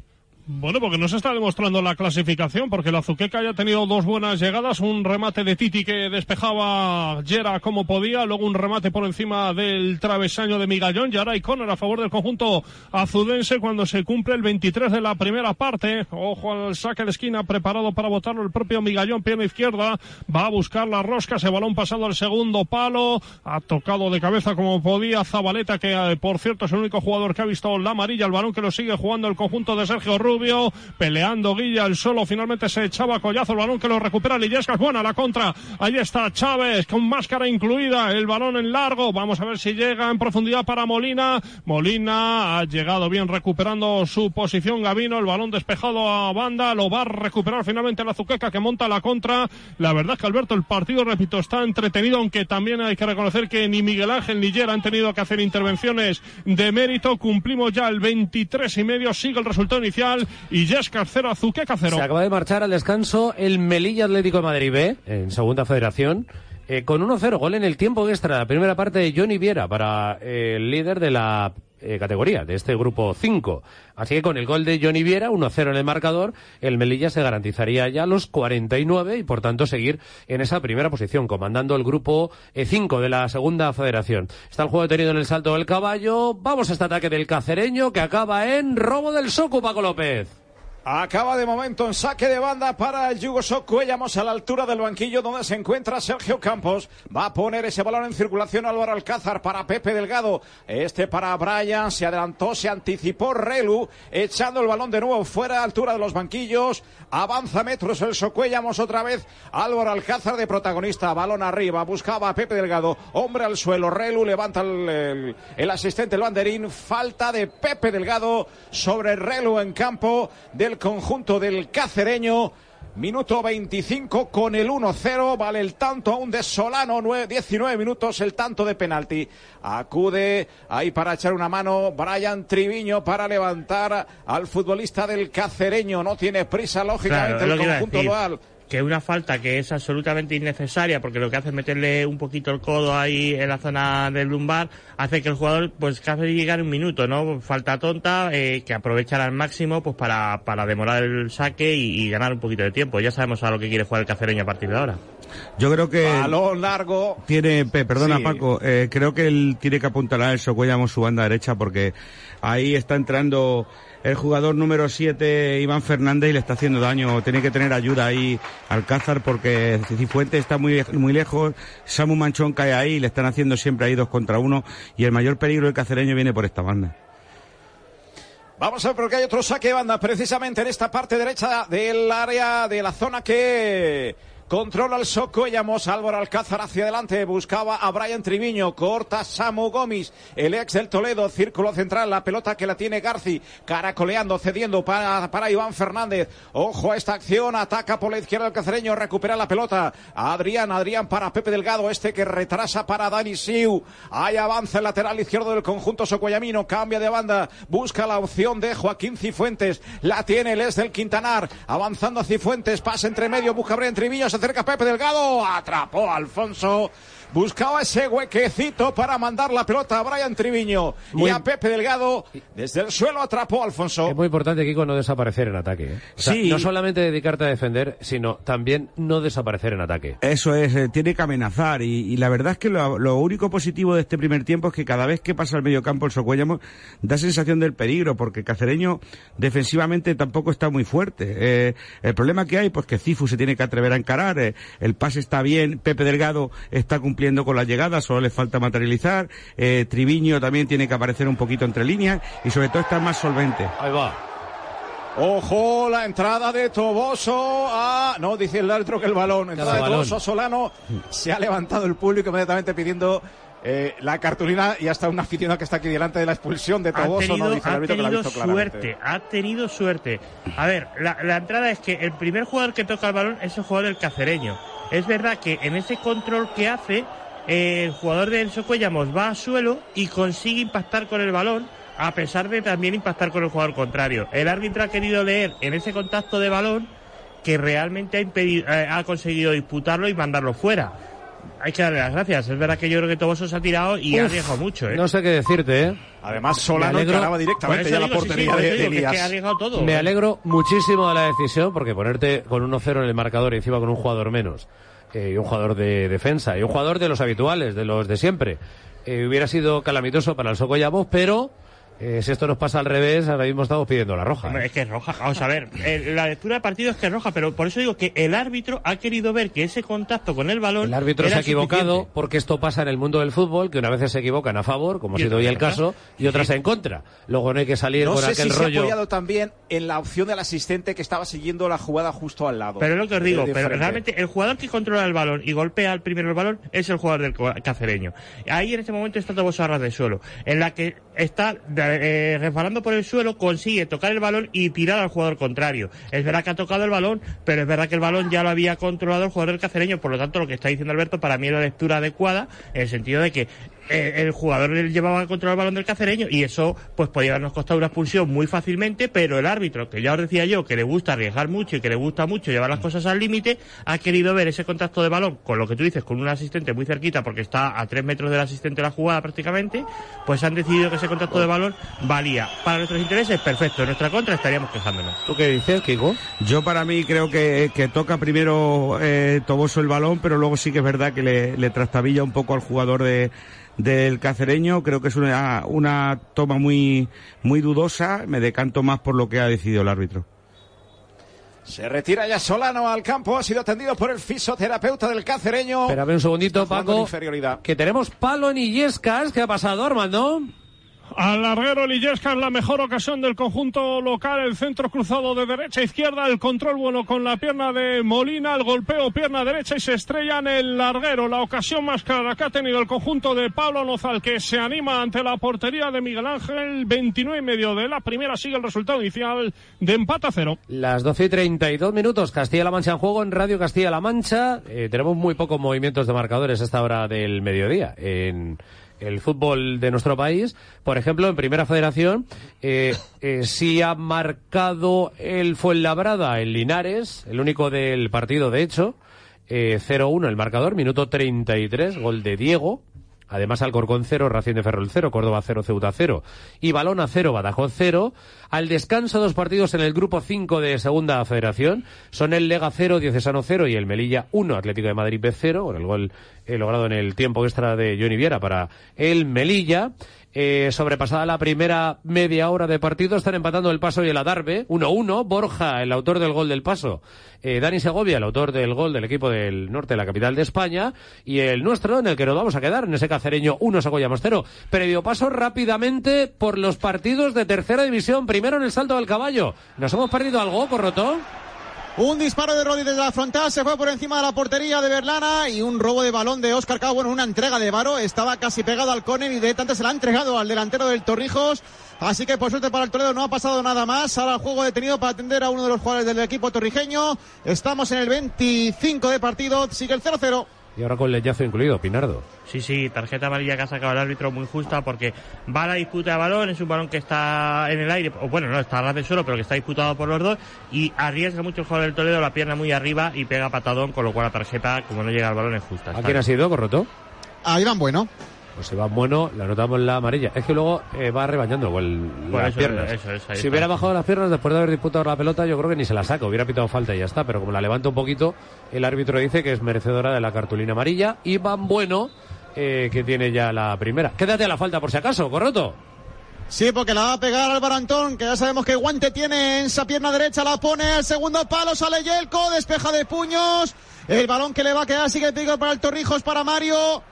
Bueno, porque no se está demostrando la clasificación, porque la Azuqueca ya ha tenido dos buenas llegadas, un remate de Titi que despejaba Yera como podía, luego un remate por encima del travesaño de Migallón, y ahora hay a favor del conjunto azudense cuando se cumple el 23 de la primera parte. Ojo al saque de esquina preparado para votarlo el propio Migallón, pierna izquierda, va a buscar la rosca, ese balón pasado al segundo palo, ha tocado de cabeza como podía Zabaleta, que eh, por cierto es el único jugador que ha visto la amarilla, el balón que lo sigue jugando el conjunto de Sergio Peleando Guilla, el solo finalmente se echaba collazo el balón que lo recupera Lillescas, buena la contra, ahí está Chávez con máscara incluida, el balón en largo, vamos a ver si llega en profundidad para Molina, Molina ha llegado bien recuperando su posición Gavino, el balón despejado a banda, lo va a recuperar finalmente la Zuqueca que monta la contra, la verdad que Alberto el partido, repito, está entretenido, aunque también hay que reconocer que ni Miguel Ángel ni Yer han tenido que hacer intervenciones de mérito, cumplimos ya el 23 y medio, sigue el resultado inicial, y Yesca 0, Azuqueca 0. Se acaba de marchar al descanso el Melilla Atlético de Madrid B, en segunda federación. Eh, con 1-0, gol en el tiempo extra, la primera parte de Johnny Viera para eh, el líder de la eh, categoría, de este grupo 5. Así que con el gol de Johnny Viera, 1-0 en el marcador, el Melilla se garantizaría ya los 49 y por tanto seguir en esa primera posición, comandando el grupo 5 de la segunda federación. Está el juego detenido en el salto del caballo. Vamos a este ataque del cacereño que acaba en robo del Soco, Paco López. Acaba de momento en saque de banda para el Yugo Cuellamos a la altura del banquillo donde se encuentra Sergio Campos. Va a poner ese balón en circulación Álvaro Alcázar para Pepe Delgado. Este para Brian. Se adelantó, se anticipó Relu. Echando el balón de nuevo fuera a altura de los banquillos. Avanza metros el Socuellamos otra vez. Álvaro Alcázar de protagonista. Balón arriba. Buscaba a Pepe Delgado. Hombre al suelo. Relu levanta el, el, asistente el banderín. Falta de Pepe Delgado sobre Relu en campo del conjunto del cacereño. Minuto 25 con el 1-0. Vale el tanto aún de Solano. 19 minutos el tanto de penalti. Acude ahí para echar una mano Brian Triviño para levantar al futbolista del cacereño. No tiene prisa, lógicamente, el conjunto dual que una falta que es absolutamente innecesaria porque lo que hace es meterle un poquito el codo ahí en la zona del lumbar hace que el jugador pues casi llegar un minuto no falta tonta eh, que aprovechar al máximo pues para, para demorar el saque y, ganar un poquito de tiempo. Ya sabemos a lo que quiere jugar el cacereño a partir de ahora. Yo creo que balón largo. tiene perdona Paco eh, creo que él tiene que apuntar a eso Cuellamos su banda derecha porque ahí está entrando el jugador número 7, Iván Fernández, y le está haciendo daño. Tiene que tener ayuda ahí Alcázar porque Cifuente está muy, muy lejos. Samu Manchón cae ahí y le están haciendo siempre ahí dos contra uno. Y el mayor peligro del cacereño viene por esta banda. Vamos a ver porque hay otro saque de banda precisamente en esta parte derecha del área de la zona que Controla el Socuellamos, Álvaro Alcázar hacia adelante, buscaba a Brian Triviño, corta Samu Gómez, el ex del Toledo, círculo central, la pelota que la tiene Garci, caracoleando, cediendo para, para Iván Fernández. Ojo a esta acción, ataca por la izquierda el cacereño, recupera la pelota. Adrián, Adrián para Pepe Delgado, este que retrasa para Dani Siu. Ahí avanza el lateral izquierdo del conjunto socuellamino, cambia de banda, busca la opción de Joaquín Cifuentes, la tiene el ex del Quintanar, avanzando a Cifuentes, pasa entre medio, busca Brian Triviño, cerca Pepe Delgado, atrapó a Alfonso buscaba ese huequecito para mandar la pelota a Brian Triviño y a Pepe Delgado. Desde el suelo atrapó a Alfonso. Es muy importante, Kiko, no desaparecer en ataque. ¿eh? sí. No solamente dedicarte a defender, sino también no desaparecer en ataque. Eso es, eh, tiene que amenazar. Y, la verdad es que lo, único positivo de este primer tiempo es que cada vez que pasa al medio campo el Socuellamo da sensación del peligro, porque Cacereño defensivamente tampoco está muy fuerte. Eh, el problema que hay, pues que Cifu se tiene que atrever a encarar, el pase está bien, Pepe Delgado está cumpliendo cumpliendo con la llegada, solo le falta materializar. Eh, Triviño también tiene que aparecer un poquito entre líneas y sobre todo estar más solvente. Ahí va. Ojo, la entrada de Toboso a... No, dice el árbitro que el balón. Entrada de balón. Toboso a Solano. Se ha levantado el público inmediatamente pidiendo eh, la cartulina y hasta un aficionado que está aquí delante de la expulsión de Ha Toboso. tenido, no dice el ha árbitro que la ha claramente. suerte, ha tenido suerte. A ver, la, la entrada es que el primer jugador que toca el balón es el jugador del cacereño. Es verdad que en ese control que hace, eh, el jugador del Socuellamos va a suelo y consigue impactar con el balón, a pesar de también impactar con el jugador contrario. El árbitro ha querido leer en ese contacto de balón que realmente ha, impedido- eh, ha conseguido disputarlo y mandarlo fuera. Hay que darle las gracias. Es verdad que yo creo que Toboso se ha tirado y ha Uf, arriesgado mucho. ¿eh? No sé qué decirte, ¿eh? Además, Solano Me alegro- encaraba Por directamente ya la digo, sí, sí, portería por de, que es que ha todo. Me ¿eh? alegro muchísimo de la decisión porque ponerte con 1-0 en el marcador y encima con un jugador menos eh, y un jugador de defensa y un jugador de los habituales, de los de siempre, eh, hubiera sido calamitoso para el Socollamos, pero eh, si esto nos pasa al revés, ahora mismo estamos pidiendo la roja. Hombre, ¿eh? Es que es roja. Vamos a ver, eh, la lectura del partido es que es roja, pero por eso digo que el árbitro ha querido ver que ese contacto con el balón. El árbitro era se ha equivocado suficiente. porque esto pasa en el mundo del fútbol, que una vez se equivocan a favor, como ha sido hoy el caso, y otras en contra. Luego no hay que salir No con sé aquel si se ha rollo. apoyado también en la opción del asistente que estaba siguiendo la jugada justo al lado. Pero es lo que os digo, De- de pero realmente el jugador que controla el balón y golpea al primero el balón es el jugador del co- cacereño. Ahí en este momento está Toboso a ras de suelo, en la que está eh, resbalando por el suelo, consigue tocar el balón y tirar al jugador contrario. Es verdad que ha tocado el balón, pero es verdad que el balón ya lo había controlado el jugador del cacereño, por lo tanto lo que está diciendo Alberto para mí es la lectura adecuada, en el sentido de que eh, el jugador le llevaba a controlar el balón del cacereño y eso pues podía habernos costado una expulsión muy fácilmente, pero el árbitro, que ya os decía yo, que le gusta arriesgar mucho y que le gusta mucho llevar las cosas al límite, ha querido ver ese contacto de balón con lo que tú dices, con un asistente muy cerquita porque está a tres metros del asistente de la jugada prácticamente, pues han decidido que ese contacto de balón valía. Para nuestros intereses, perfecto, en nuestra contra estaríamos quejándonos. ¿Tú qué dices, Kiko? Yo para mí creo que, que toca primero eh, Toboso el balón, pero luego sí que es verdad que le, le trastabilla un poco al jugador de, del cacereño. Creo que es una, una toma muy, muy dudosa. Me decanto más por lo que ha decidido el árbitro. Se retira ya Solano al campo, ha sido atendido por el fisioterapeuta del cacereño. Espérame un segundito, Paco. inferioridad. Que tenemos palo en Illescas. ¿Qué ha pasado, Armando? Al larguero Lillesca es la mejor ocasión del conjunto local, el centro cruzado de derecha a izquierda, el control bueno con la pierna de Molina, el golpeo pierna derecha y se estrella en el larguero. La ocasión más clara que ha tenido el conjunto de Pablo Nozal que se anima ante la portería de Miguel Ángel, 29 y medio de la primera sigue el resultado inicial de empate a cero. Las 12 y 32 minutos, Castilla-La Mancha en juego en Radio Castilla-La Mancha. Eh, tenemos muy pocos movimientos de marcadores a esta hora del mediodía en el fútbol de nuestro país. Por ejemplo, en Primera Federación, eh, eh, sí ha marcado el Fuenlabrada en Linares, el único del partido, de hecho. Eh, 0-1 el marcador, minuto 33, gol de Diego. Además, Alcorcón 0, Racing de Ferrol 0, Córdoba 0, Ceuta 0 y Balona 0, Badajoz 0. Al descanso, dos partidos en el grupo 5 de Segunda Federación. Son el Lega 0, Diocesano 0 y el Melilla 1, Atlético de Madrid B 0, con el gol eh, logrado en el tiempo extra de Johnny Viera para el Melilla. Eh, sobrepasada la primera media hora de partido, están empatando el paso y el Adarve, 1-1. Borja, el autor del gol del paso. Eh, Dani Segovia, el autor del gol del equipo del norte de la capital de España. Y el nuestro, en el que nos vamos a quedar, en ese cacereño 1, Segoyamos 0. Previo paso rápidamente por los partidos de tercera división. Primero en el salto del caballo. ¿Nos hemos perdido algo, Corroto? Un disparo de Rodri desde la frontal, se fue por encima de la portería de Berlana y un robo de balón de Oscar Cao. Bueno, una entrega de Varo, estaba casi pegado al córner y de tanto se la ha entregado al delantero del Torrijos. Así que por suerte para el Toledo no ha pasado nada más. Ahora el juego detenido para atender a uno de los jugadores del equipo torrijeño. Estamos en el 25 de partido, sigue el 0-0. Y ahora con leyazo incluido, Pinardo. Sí, sí, tarjeta amarilla que ha sacado el árbitro muy justa porque va a la disputa de balón, es un balón que está en el aire, o bueno, no, está a ras de suelo, pero que está disputado por los dos y arriesga mucho el jugador del Toledo la pierna muy arriba y pega patadón, con lo cual la tarjeta, como no llega al balón, es justa. ¿A quién ha sido, Corroto? A Iván Bueno. Pues Iván Bueno, la notamos la amarilla. Es que luego eh, va rebañando con el- Por las eso, piernas. eso si está. hubiera bajado las piernas después de haber disputado la pelota, yo creo que ni se la saca. Hubiera pitado falta y ya está. Pero como la levanta un poquito, el árbitro dice que es merecedora de la cartulina amarilla. Iván Bueno, eh, que tiene ya la primera. Quédate a la falta por si acaso, Corroto. Sí, porque la va a pegar Álvaro Antón, que ya sabemos que guante tiene en esa pierna derecha, la pone al segundo palo, sale Yelko, despeja de puños, el balón que le va a quedar sigue el peligro para el Torrijos, para Mario,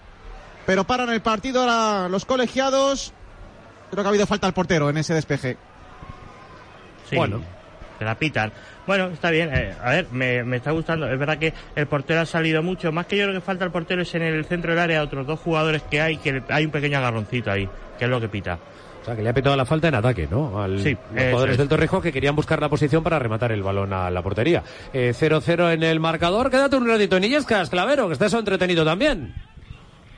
pero paran el partido ahora los colegiados, creo que ha habido falta al portero en ese despeje. Sí. Bueno. te la pitan. Bueno, está bien, eh, a ver, me, me, está gustando. Es verdad que el portero ha salido mucho. Más que yo creo que falta el portero es en el centro del área otros dos jugadores que hay, que hay un pequeño agarroncito ahí, que es lo que pita. O sea, que le ha pitado la falta en ataque, ¿no? Al, sí, los jugadores del Torrijos que querían buscar la posición para rematar el balón a la portería. 0-0 eh, en el marcador. Quédate un ratito en Illescas, Clavero, que está eso entretenido también.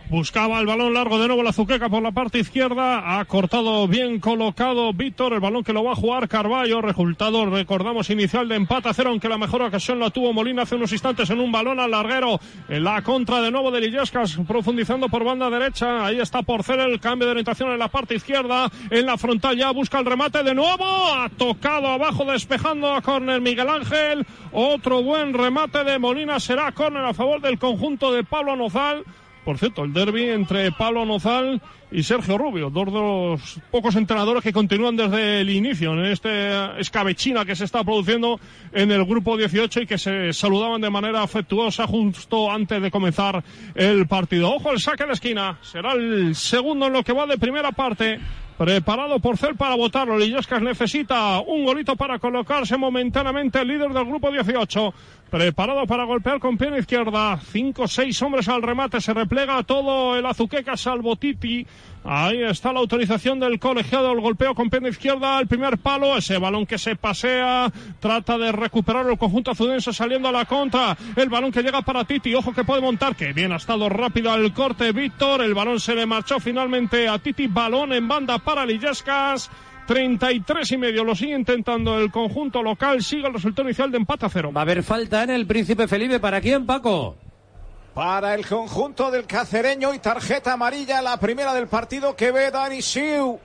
Buscaba el balón largo de nuevo la Zuqueca por la parte izquierda. Ha cortado bien colocado Víctor. El balón que lo va a jugar Carballo. Resultado, recordamos, inicial de empate a cero, aunque la mejor ocasión la tuvo Molina hace unos instantes en un balón al larguero. En la contra de nuevo de Lillescas, profundizando por banda derecha. Ahí está por ser el cambio de orientación en la parte izquierda. En la frontal ya busca el remate de nuevo. Ha tocado abajo despejando a córner Miguel Ángel. Otro buen remate de Molina será córner a favor del conjunto de Pablo Nozal. Por cierto, el derby entre Pablo Nozal y Sergio Rubio, dos de los pocos entrenadores que continúan desde el inicio en este escabechina que se está produciendo en el grupo 18 y que se saludaban de manera afectuosa justo antes de comenzar el partido. Ojo, el saque de esquina. Será el segundo en lo que va de primera parte. Preparado por Cel para votarlo. Lillescas necesita un golito para colocarse momentáneamente el líder del grupo 18. Preparado para golpear con pierna izquierda. Cinco, seis hombres al remate. Se replega todo el Azuqueca salvo Titi. Ahí está la autorización del colegiado. El golpeo con pierna izquierda. El primer palo. Ese balón que se pasea. Trata de recuperar el conjunto azudense saliendo a la contra. El balón que llega para Titi. Ojo que puede montar. Que bien ha estado rápido al corte Víctor. El balón se le marchó finalmente a Titi. Balón en banda para Lillescas. 33 y medio. Lo sigue intentando el conjunto local. Sigue el resultado inicial de empate a cero. Va a haber falta en el Príncipe Felipe. ¿Para quién, Paco? Para el conjunto del cacereño y tarjeta amarilla, la primera del partido que ve Dani Siu.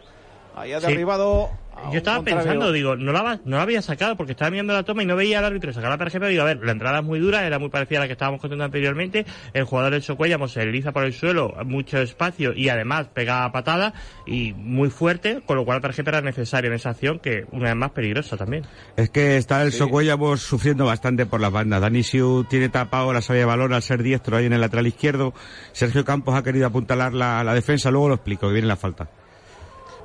Ahí ha derribado yo estaba pensando, digo, no la, no la había sacado porque estaba mirando la toma y no veía al árbitro sacar la tarjeta. Digo, a ver, la entrada es muy dura, era muy parecida a la que estábamos contando anteriormente. El jugador del Socuellamos se desliza por el suelo, mucho espacio y además pega patada y muy fuerte, con lo cual la tarjeta era necesaria en esa acción, que una vez más peligrosa también. Es que está el sí. Socuellamos sufriendo bastante por las bandas. Dani Siu tiene tapado la sabia de balón al ser diestro ahí en el lateral izquierdo. Sergio Campos ha querido apuntalar la, la defensa, luego lo explico, que viene la falta.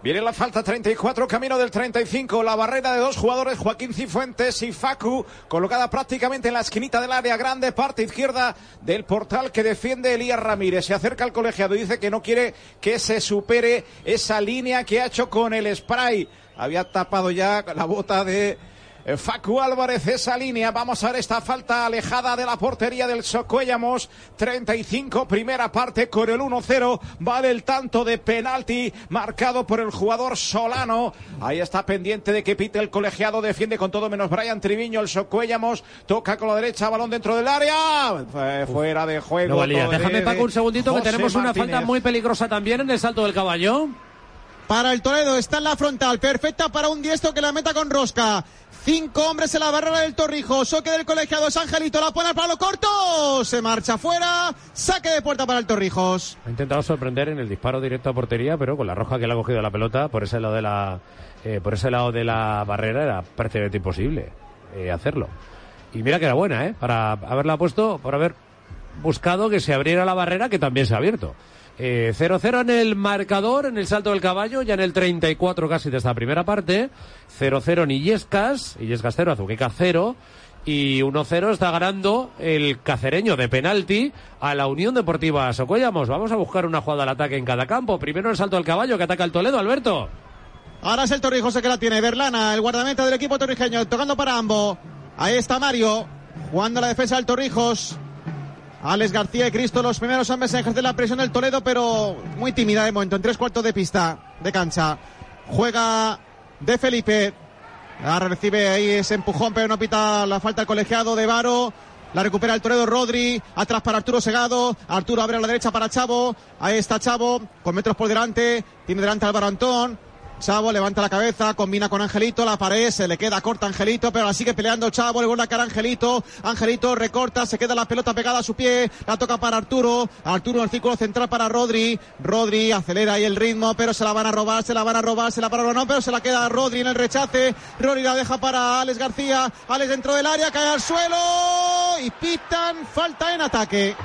Viene la falta 34, camino del 35. La barrera de dos jugadores, Joaquín Cifuentes y Facu, colocada prácticamente en la esquinita del área grande, parte izquierda del portal que defiende Elías Ramírez. Se acerca al colegiado y dice que no quiere que se supere esa línea que ha hecho con el spray. Había tapado ya la bota de Facu Álvarez esa línea. Vamos a ver esta falta alejada de la portería del Socuellamos. 35, primera parte con el 1-0. Vale el tanto de penalti marcado por el jugador Solano. Ahí está pendiente de que pite el colegiado. Defiende con todo menos Brian Triviño. El Socuellamos toca con la derecha, balón dentro del área. fuera de juego. No valía. Déjame, Paco, un segundito José que tenemos una Martínez. falta muy peligrosa también en el salto del caballo. Para el Toledo está en la frontal, perfecta para un diestro que la meta con rosca. Cinco hombres en la barrera del Torrijo. Soque del colegiado es Angelito. La pone al palo corto. Se marcha fuera. Saque de puerta para el Torrijos. Ha intentado sorprender en el disparo directo a portería, pero con la roja que le ha cogido la pelota por ese lado de la, eh, por ese lado de la barrera era prácticamente imposible eh, hacerlo. Y mira que era buena, ¿eh? Para haberla puesto, por haber buscado que se abriera la barrera, que también se ha abierto. 0-0 eh, en el marcador, en el salto del caballo, ya en el 34 casi de esta primera parte. 0-0 en Illescas, Illescas 0, Azuqueca 0. Y 1-0 está ganando el cacereño de penalti a la Unión Deportiva Socollamos. Vamos a buscar una jugada al ataque en cada campo. Primero el salto del caballo que ataca el Toledo, Alberto. Ahora es el Torrijos que la tiene. Berlana, el guardameta del equipo torrijeño, tocando para ambos. Ahí está Mario, jugando la defensa del Torrijos. Alex García y Cristo, los primeros hombres en ejercer la presión del Toledo, pero muy tímida de momento, en tres cuartos de pista, de cancha. Juega de Felipe. Ahora recibe ahí ese empujón, pero no pita la falta del colegiado de Varo. La recupera el Toledo Rodri. Atrás para Arturo Segado. Arturo abre a la derecha para Chavo. Ahí está Chavo, con metros por delante. Tiene delante Álvaro Antón. Chavo levanta la cabeza, combina con Angelito, la pared se le queda corta Angelito, pero la sigue peleando Chavo, le vuelve a cara Angelito, Angelito recorta, se queda la pelota pegada a su pie, la toca para Arturo, Arturo el círculo central para Rodri, Rodri acelera ahí el ritmo, pero se la van a robar, se la van a robar, se la van a robar, no, pero se la queda Rodri en el rechace, Rodri la deja para Alex García, Alex dentro del área, cae al suelo y pitan falta en ataque.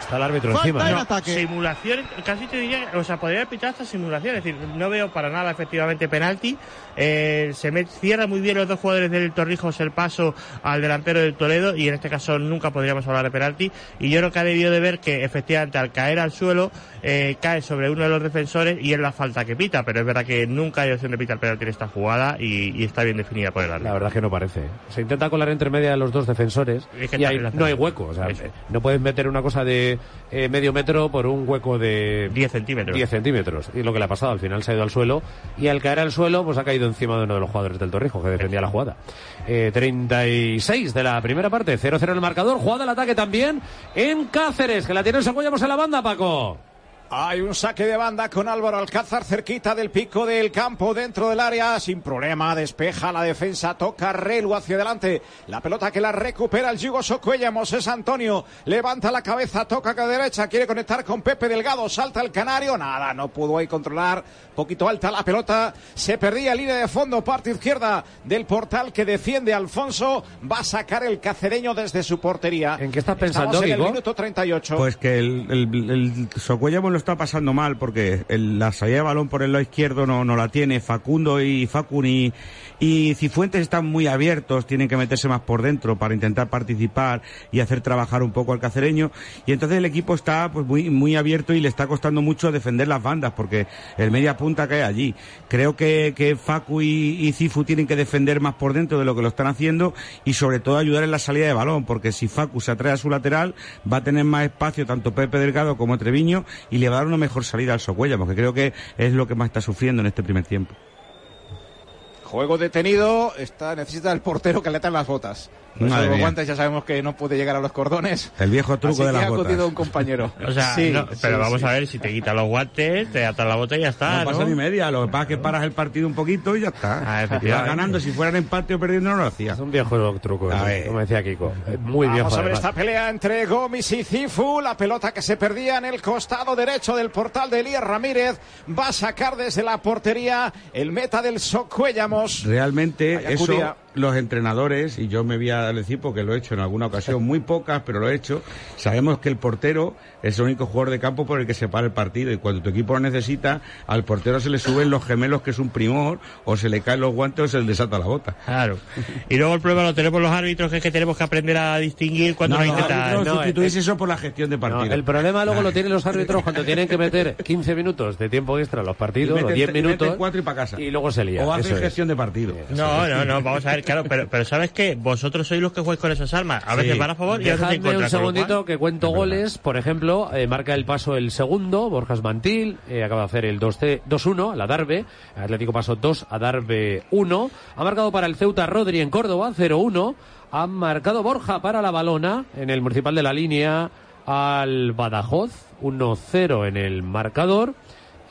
Está el árbitro Falta encima. en ¿no? ataque. Simulación, casi te diría, o sea, podría pitar hasta simulación, es decir, no veo para nada efectivamente penalti. Eh, se me cierra muy bien los dos jugadores del Torrijos el paso al delantero del Toledo y en este caso nunca podríamos hablar de penalti. Y yo creo que ha debido de ver que efectivamente al caer al suelo eh, cae sobre uno de los defensores y es la falta que pita, pero es verdad que nunca hay opción de pitar penalti en esta jugada y, y está bien definida por el árbitro. La verdad es que no parece. Se intenta colar entre media de los dos defensores Es que y relacionado. no hay hueco. O sea, no puedes meter una cosa de eh, medio metro por un hueco de 10 centímetros. 10 centímetros. Y lo que le ha pasado, al final se ha ido al suelo y al caer al suelo, pues ha caído encima de uno de los jugadores del Torrijo que defendía la jugada. Eh, 36 de la primera parte, 0-0 en el marcador. Jugada al ataque también en Cáceres, que la tiene el Sacuellamos en la banda, Paco. Hay un saque de banda con Álvaro Alcázar cerquita del pico del campo dentro del área. Sin problema, despeja la defensa, toca Relu hacia adelante. La pelota que la recupera el Yugo Socuellamos es Antonio. Levanta la cabeza, toca a derecha, quiere conectar con Pepe Delgado, salta el canario. Nada, no pudo ahí controlar. Poquito alta la pelota. Se perdía línea de fondo, parte izquierda del portal que defiende Alfonso. Va a sacar el cacereño desde su portería. ¿En qué estás pensando, Estamos en el minuto 38. Pues que el, el, el Socuellamos lo está pasando mal porque el- la salida de balón por el lado izquierdo no, no la tiene. Facundo y Facun y, Cifuentes están muy abiertos, tienen que meterse más por dentro para intentar participar y hacer trabajar un poco al cacereño. Y entonces el equipo está pues muy, muy abierto y le está costando mucho defender las bandas porque el media punta cae allí. Creo que, que Facu y, y Cifu tienen que defender más por dentro de lo que lo están haciendo y sobre todo ayudar en la salida de balón porque si Facu se atrae a su lateral va a tener más espacio tanto Pepe Delgado como Treviño y le va a dar una mejor salida al Socuella porque creo que es lo que más está sufriendo en este primer tiempo. Juego detenido, está, necesita el portero que le atan las botas. Madre mía. guantes ya sabemos que no puede llegar a los cordones. El viejo truco Así de que las ha botas. acudido un compañero. O sea, Sí, no, pero sí, vamos sí. a ver, si te quitan los guantes, te atan la bota y ya está, No ¿no? pasa ni media, lo que pasa es que paras el partido un poquito y ya está. Ah, vas ganando, si fueran empate o perdiendo no lo hacía. Es un viejo truco, A ver. como decía Kiko. Muy Vamos viejo. a ver esta pelea entre Gómez y Cifu. La pelota que se perdía en el costado derecho del portal de Elías Ramírez. Va a sacar desde la portería el meta del Socuellamos. Realmente Ahí eso. Los entrenadores, y yo me voy a decir porque lo he hecho en alguna ocasión, muy pocas, pero lo he hecho, sabemos que el portero es el único jugador de campo por el que se para el partido y cuando tu equipo lo necesita, al portero se le suben los gemelos que es un primor, o se le caen los guantes o se le desata la bota. Claro. Y luego el problema lo tenemos los árbitros, que es que tenemos que aprender a distinguir cuando No, no, los intenta. árbitros no, sustituís eso por la gestión de No, partido. el problema luego lo tienen los árbitros cuando tienen que meter 15 minutos de tiempo extra en los partidos, o meten- 10 y meten minutos, cuatro y pa' casa. y luego se lía. o hacen es. gestión de partido. No, no, no, vamos a ver, claro, pero, pero ¿sabes qué? Vosotros sois los que jugáis con esas armas. A veces Sí. van a favor y a veces en Dejadme contra. un segundito que cuento goles. Por ejemplo, eh, marca el paso el segundo, Borjas Mantil, eh, acaba de hacer el 2-C 2-1 a la Darbe, Atlético pasó 2 a Darbe 1. Ha marcado para el Ceuta Rodri en Córdoba 0-1. Ha marcado Borja para la Balona en el Municipal de la Línea al Badajoz 1-0 en el marcador.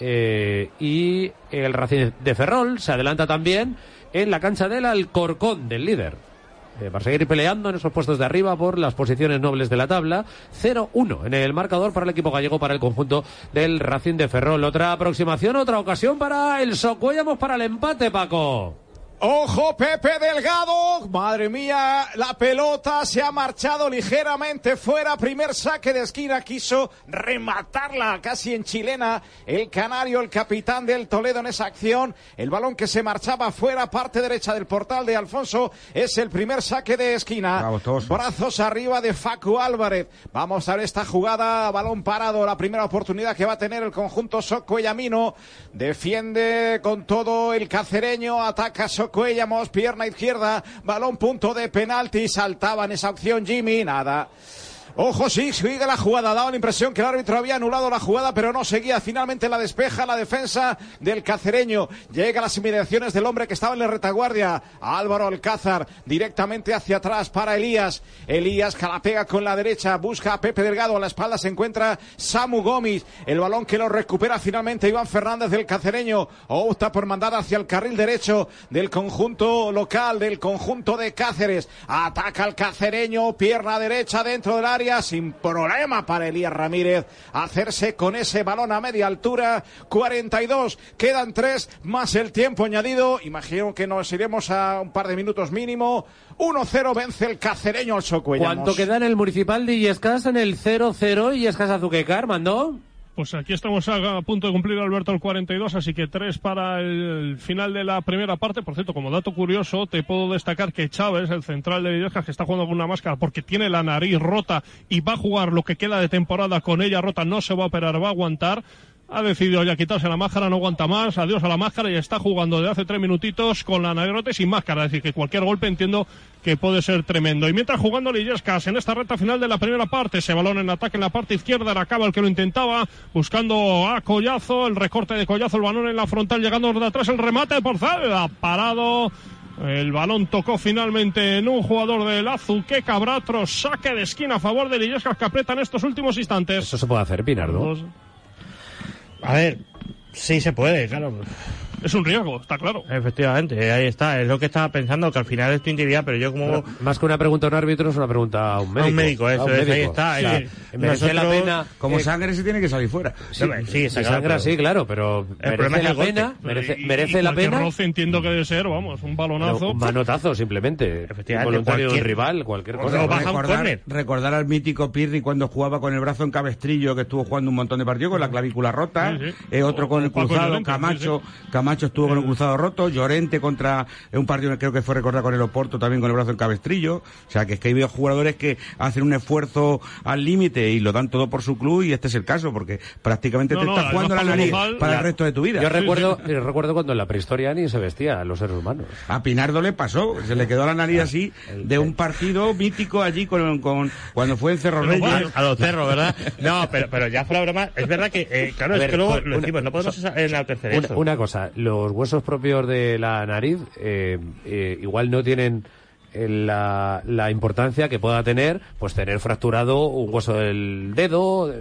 Eh, y el Racing de Ferrol se adelanta también en la cancha del Alcorcón del líder. Eh, para seguir peleando en esos puestos de arriba por las posiciones nobles de la tabla. 0-1 en el marcador para el equipo gallego, para el conjunto del Racing de Ferrol. Otra aproximación, otra ocasión para el Socuellamos para el empate, Paco. Ojo, Pepe Delgado. Madre mía, la pelota se ha marchado ligeramente fuera. Primer saque de esquina. Quiso rematarla casi en chilena. El canario, el capitán del Toledo en esa acción. El balón que se marchaba fuera, parte derecha del portal de Alfonso. Es el primer saque de esquina. Bravo. Brazos arriba de Facu Álvarez. Vamos a ver esta jugada. Balón parado. La primera oportunidad que va a tener el conjunto Socuellamino. Defiende con todo el cacereño. Ataca Socuellamos. Pierna izquierda. Balón punto de penalti. Saltaba en esa opción Jimmy. Nada. Ojo, sí, sigue la jugada. Daba la impresión que el árbitro había anulado la jugada, pero no seguía. Finalmente la despeja la defensa del cacereño. Llega a las inmediaciones del hombre que estaba en la retaguardia. Álvaro Alcázar, directamente hacia atrás para Elías. Elías que la pega con la derecha. Busca a Pepe Delgado. A la espalda se encuentra Samu Gómez. El balón que lo recupera finalmente Iván Fernández del cacereño. Opta por mandar hacia el carril derecho del conjunto local, del conjunto de Cáceres. Ataca al cacereño. Pierna derecha dentro del área. Área sin problema para Elías Ramírez hacerse con ese balón a media altura. 42, quedan tres más el tiempo añadido. Imagino que nos iremos a un par de minutos mínimo. 1-0 vence el cacereño al Socuellamos. ¿Cuánto queda en el municipal de Illescas en el 0-0 Illescas Azuquecar, mandó? Pues aquí estamos a, punto de cumplir Alberto el 42, así que tres para el, final de la primera parte. Por cierto, como dato curioso, te puedo destacar que Chávez, el central de Illescas, que está jugando con una máscara porque tiene la nariz rota y va a jugar lo que queda de temporada con ella rota, no se va a operar, va a aguantar ha decidido ya quitarse la máscara, no aguanta más, adiós a la máscara y está jugando de hace tres minutitos con la nariz sin máscara. Es decir, que cualquier golpe entiendo que puede ser tremendo. Y mientras jugando Lillescas en esta recta final de la primera parte, ese balón en ataque en la parte izquierda, era Acaba el que lo intentaba, buscando a Collazo, el recorte de Collazo, el balón en la frontal, llegando de atrás, el remate por ha parado. El balón tocó finalmente en un jugador del Azuque Cabratro, saque de esquina a favor de Lillescas que aprieta en estos últimos instantes. Eso se puede hacer, Pinardo. A ver, sí se puede, claro. Es un riesgo, está claro. Efectivamente, ahí está. Es lo que estaba pensando, que al final es tu intimidad, pero yo como... más que una pregunta a un árbitro, es una pregunta a un médico. un médico, eso, es, ahí está. merece la pena... Como sangre se tiene que salir fuera. Sí, sí, sangre sí, claro, pero merece la pena, merece, merece la pena... roce entiendo que debe ser, vamos, un balonazo. un manotazo, simplemente. Efectivamente. Voluntario un rival, cualquier cosa. recordar, recordar al mítico Pirri cuando jugaba con el brazo en cabestrillo, que estuvo jugando un montón de partidos con la clavícula rota. Eh, otro con el cruzado, Camacho. Camacho estuvo con el cruzado roto, Llorente contra un partido creo que fue recordar con el Oporto también con el brazo en cabestrillo, o sea que es que hay jugadores que hacen un esfuerzo al límite y lo dan todo por su club y este es el caso porque prácticamente te estás jugando la nariz para el resto de tu vida. Yo recuerdo, recuerdo cuando en la prehistoria ni se vestía a los seres humanos. A Pinardo le pasó, se le quedó la nariz así de un partido mítico allí con, con cuando fue en Cerro Reyes. A los cerros, ¿verdad? No, pero, pero ya fuera broma, es verdad que, eh, claro, es que luego lo decimos, no podemos enaltecer una, una cosa, los huesos propios de la nariz eh, eh, igual no tienen eh, la, la, importancia que pueda tener pues tener fracturado un hueso del dedo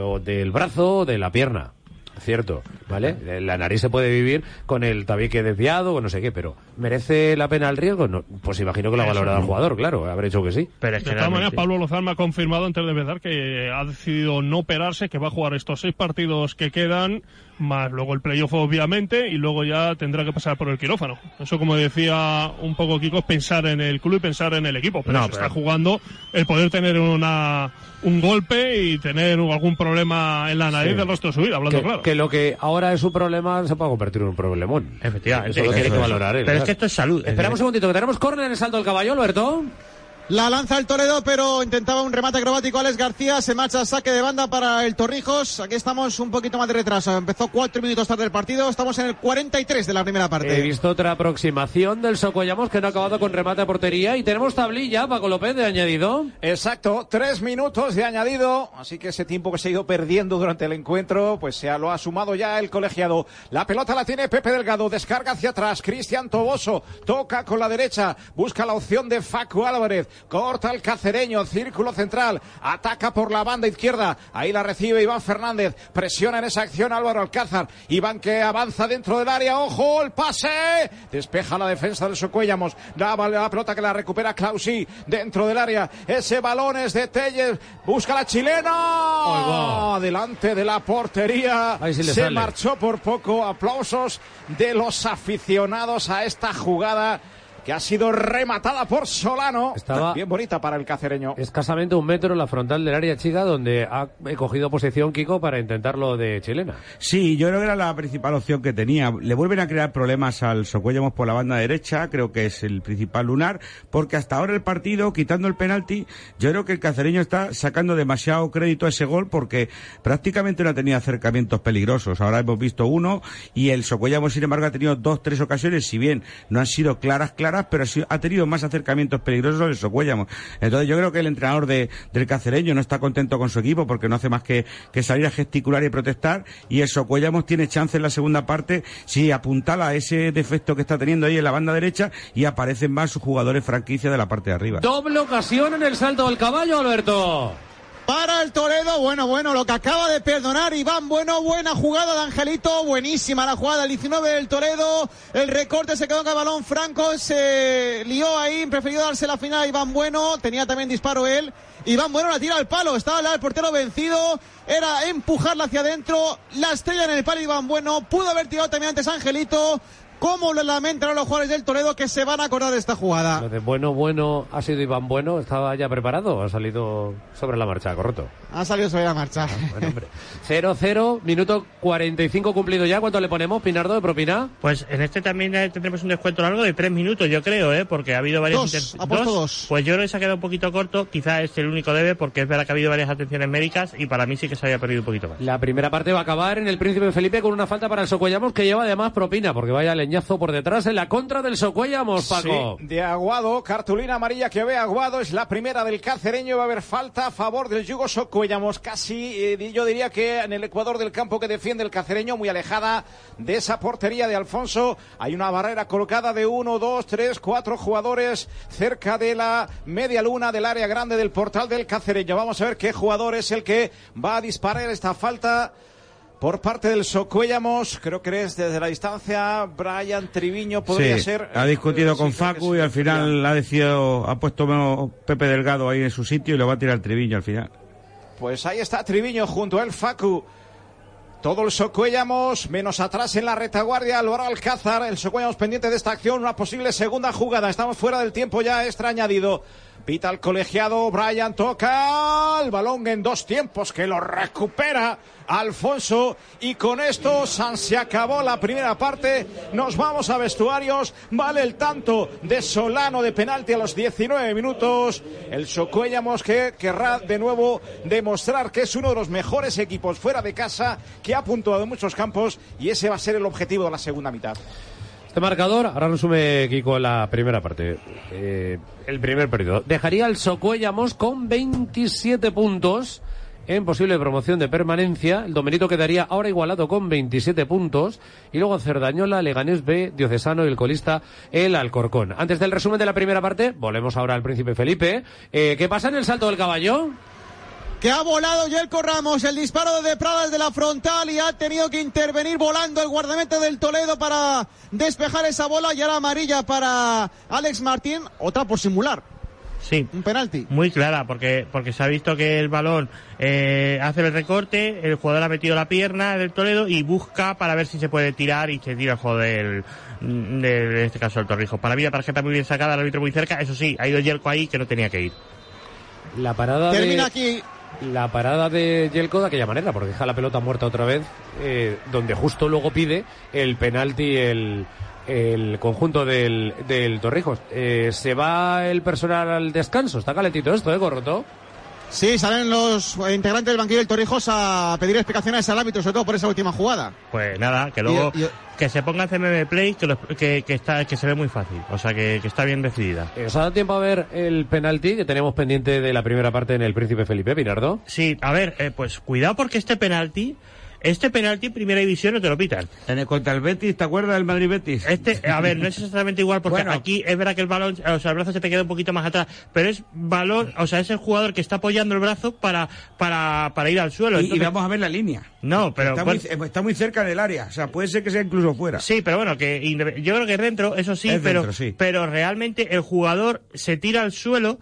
o del brazo de la pierna cierto, ¿vale? La nariz se puede vivir con el tabique desviado o no sé qué, pero ¿merece la pena el riesgo? No, pues imagino que lo ha valorado el jugador, claro, habrá dicho que sí. Pero de todas maneras, Pablo Lozano ha confirmado antes de empezar que ha decidido no operarse, que va a jugar estos seis partidos que quedan más luego el playoff obviamente y luego ya tendrá que pasar por el quirófano. Eso como decía un poco Kiko, es pensar en el club y pensar en el equipo, pero se está jugando el poder tener una un golpe y tener algún problema en la nariz del resto de su vida, hablando claro. Que lo que ahora es un problema se puede convertir en un problemón. Efectivamente. Eso lo tiene que valorar él. Pero es que esto es salud. Esperamos un segundito, que tenemos córner en el salto del caballo, Alberto. La lanza el Toledo, pero intentaba un remate acrobático Alex García. Se marcha saque de banda para el Torrijos. Aquí estamos un poquito más de retraso. Empezó cuatro minutos tarde el partido. Estamos en el 43 de la primera parte. He visto otra aproximación del Socollamos que no ha acabado con remate a portería. Y tenemos tablilla, Paco López, de añadido. Exacto, tres minutos de añadido. Así que ese tiempo que se ha ido perdiendo durante el encuentro, pues se lo ha sumado ya el colegiado. La pelota la tiene Pepe Delgado. Descarga hacia atrás. Cristian Toboso toca con la derecha. Busca la opción de Facu Álvarez corta el cacereño, círculo central, ataca por la banda izquierda, ahí la recibe Iván Fernández, presiona en esa acción Álvaro Alcázar, Iván que avanza dentro del área, ojo, el pase, despeja la defensa del Socuellamos, da la pelota que la recupera Clausí dentro del área, ese balón es de Telles, busca la chilena, adelante de la portería, se marchó por poco, aplausos de los aficionados a esta jugada que ha sido rematada por Solano. Estaba bien bonita para el cacereño. Escasamente un metro en la frontal del área chica donde ha cogido posición Kiko para intentarlo de chilena. Sí, yo creo que era la principal opción que tenía. Le vuelven a crear problemas al Socuellamos por la banda derecha, creo que es el principal lunar, porque hasta ahora el partido, quitando el penalti, yo creo que el cacereño está sacando demasiado crédito a ese gol porque prácticamente no ha tenido acercamientos peligrosos. Ahora hemos visto uno y el Socuellamos, sin embargo, ha tenido dos, tres ocasiones, si bien no han sido claras, claras, pero ha tenido más acercamientos peligrosos el Socuellamos. Entonces yo creo que el entrenador de, del Cacereño no está contento con su equipo porque no hace más que, que salir a gesticular y protestar y el Socuellamos tiene chance en la segunda parte si apuntala ese defecto que está teniendo ahí en la banda derecha y aparecen más sus jugadores franquicia de la parte de arriba. Doble ocasión en el salto del caballo, Alberto. Para el Toledo. Bueno, bueno, lo que acaba de perdonar Iván Bueno, buena jugada de Angelito, buenísima la jugada, el 19 del Toledo, el recorte se quedó con el balón Franco, se lió ahí, prefirió darse la final a Iván Bueno, tenía también disparo él. Iván Bueno la tira al palo, estaba el portero vencido, era empujarla hacia adentro, la estrella en el palo Iván Bueno, pudo haber tirado también antes Angelito, cómo lo lamentan los jugadores del Toledo que se van a acordar de esta jugada. Lo de bueno, bueno, ha sido Iván Bueno, ¿estaba ya preparado ha salido sobre la marcha, correcto? Ha salido sobre la marcha. Ah, bueno, hombre. 0-0, minuto 45 cumplido ya. ¿Cuánto le ponemos, Pinardo, de propina? Pues en este también tendremos un descuento largo de 3 minutos, yo creo, ¿eh? porque ha habido varias... Dos, ha puesto dos. Pues yo creo que se ha quedado un poquito corto, quizás es el único debe, porque es verdad que ha habido varias atenciones médicas y para mí sí que se había perdido un poquito más. La primera parte va a acabar en el Príncipe Felipe con una falta para el Socuellamos que lleva además propina, porque vaya por detrás en la contra del Socuellamos, Paco. Sí, de Aguado, cartulina amarilla que ve Aguado, es la primera del cacereño, va a haber falta a favor del Yugo Socuellamos, casi eh, yo diría que en el Ecuador del campo que defiende el cacereño, muy alejada de esa portería de Alfonso, hay una barrera colocada de uno, dos, tres, cuatro jugadores cerca de la media luna del área grande del portal del cacereño. Vamos a ver qué jugador es el que va a disparar esta falta por parte del Socuellamos, creo que es desde la distancia, Brian Triviño podría Sí, ser. Ha discutido Sí, con Facu y al final ha decidido, ha puesto Pepe Delgado ahí en su sitio y lo va a tirar Triviño al final. Pues ahí está Triviño junto a él Facu. Todo el Socuellamos, menos atrás en la retaguardia, Álvaro Alcázar, el Socuellamos pendiente de esta acción, una posible segunda jugada. Estamos fuera del tiempo ya extra añadido. Pita el colegiado, Brian toca el balón en dos tiempos que lo recupera Alfonso y con esto San se acabó la primera parte. Nos vamos a vestuarios. Vale el tanto de Solano de penalti a los 19 minutos. El Socuellamos que querrá de nuevo demostrar que es uno de los mejores equipos fuera de casa que ha puntuado en muchos campos y ese va a ser el objetivo de la segunda mitad. Este marcador, ahora resume Kiko la primera parte. Eh, el primer periodo. Dejaría al Socuellamos con 27 puntos en posible promoción de permanencia. El Domenito quedaría ahora igualado con 27 puntos. Y luego Cerdañola, Leganés B, Diocesano y el colista, el Alcorcón. Antes del resumen de la primera parte, volvemos ahora al Príncipe Felipe. Eh, ¿Qué pasa en el salto del caballo? Que ha volado Yelko Ramos, el disparo de Pradas de la frontal y ha tenido que intervenir volando el guardameta del Toledo para despejar esa bola y ahora amarilla para Alex Martín, otra por simular. Sí. Un penalti. Muy clara, porque, porque se ha visto que el balón eh, hace el recorte, el jugador ha metido la pierna del Toledo y busca para ver si se puede tirar y se tira el juego del, del- en este caso el Torrijos. Para mí la tarjeta muy bien sacada, el árbitro muy cerca, eso sí, ha ido Yerko ahí que no tenía que ir. La parada Termina de... aquí La parada de Yelko de aquella manera, porque deja la pelota muerta otra vez, eh, donde justo luego pide el penalti el, el conjunto del, del Torrijos. Eh, se va el personal al descanso, está calentito esto, ¿eh, Corroto? Sí, salen los integrantes del banquillo del Torrijos a pedir explicaciones al árbitro, sobre todo por esa última jugada. Pues nada, que luego Y- y- que se ponga CMM Play, que, lo- que, que está, que se ve muy fácil, o sea que, que está bien decidida. Eh, ¿Os ha dado tiempo a ver el penalti que teníamos pendiente de la primera parte en el Príncipe Felipe, Pinardo? Sí, a ver, eh, pues cuidado porque este penalti, este penalti en primera división no te lo pitan. En el contra el Betis, ¿te acuerdas del Madrid Betis? Este, a ver, no es exactamente igual porque Bueno. aquí es verdad que el balón, o sea, el brazo se te queda un poquito más atrás, pero es balón, o sea, es el jugador que está apoyando el brazo para, para, para ir al suelo. Y, vamos a ver la línea. no, pero está, muy, está muy cerca del área, o sea, puede ser que sea incluso fuera. Sí, pero bueno, que yo creo que es dentro, eso sí, Es pero, dentro, sí. pero realmente el jugador se tira al suelo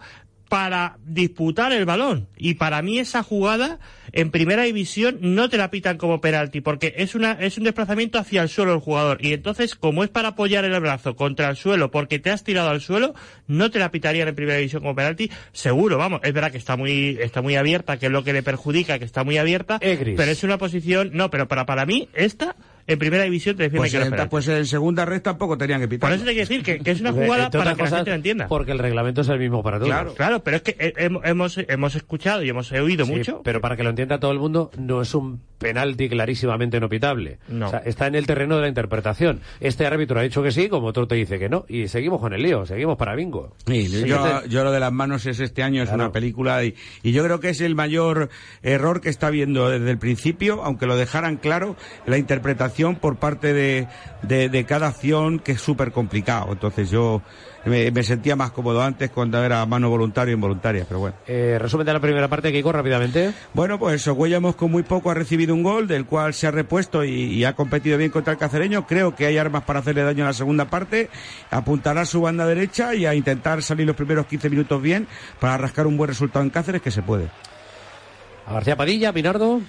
para disputar el balón. Y para mí esa jugada en primera división no te la pitan como penalti, porque es una, es un desplazamiento hacia el suelo el jugador. Y entonces, como es para apoyar el brazo contra el suelo porque te has tirado al suelo, no te la pitarían en primera división como penalti, seguro, vamos. Es verdad que está muy, está muy abierta, que es lo que le perjudica, que está muy abierta. Es. Pero es una posición, no, pero para, para mí, esta, en primera división te defiende Pues, que en, penalti. pues en segunda red tampoco tenían que pitar. Por eso te quiero decir que, que es una jugada para que la gente lo entienda. Porque el reglamento es el mismo para todos. Claro. Claro, pero es que he- hem- hemos, hemos escuchado y hemos oído Sí, mucho. Pero para que lo entienda todo el mundo, no es un penalti clarísimamente no pitable. No. O sea, está en el terreno de la interpretación. Este árbitro ha dicho que sí, como otro te dice que no. Y seguimos con el lío, seguimos para bingo. Sí, yo, lo de las manos es este año, es Claro. una película y, y yo creo que es el mayor error que está viendo desde el principio, aunque lo dejaran claro, la por parte de, de, de cada acción que es súper complicado. Entonces yo me, me, sentía más cómodo antes cuando era mano voluntaria e involuntaria, pero bueno. Eh, resumen de la primera parte, Kiko, rápidamente. Bueno, pues Socuellamos con muy poco ha recibido un gol, del cual se ha repuesto y, y, ha competido bien contra el cacereño. Creo que hay armas para hacerle daño en la segunda parte. Apuntará a su banda derecha y a intentar salir los primeros 15 minutos bien para rascar un buen resultado en Cáceres, que se puede. A García Padilla, Pinardo.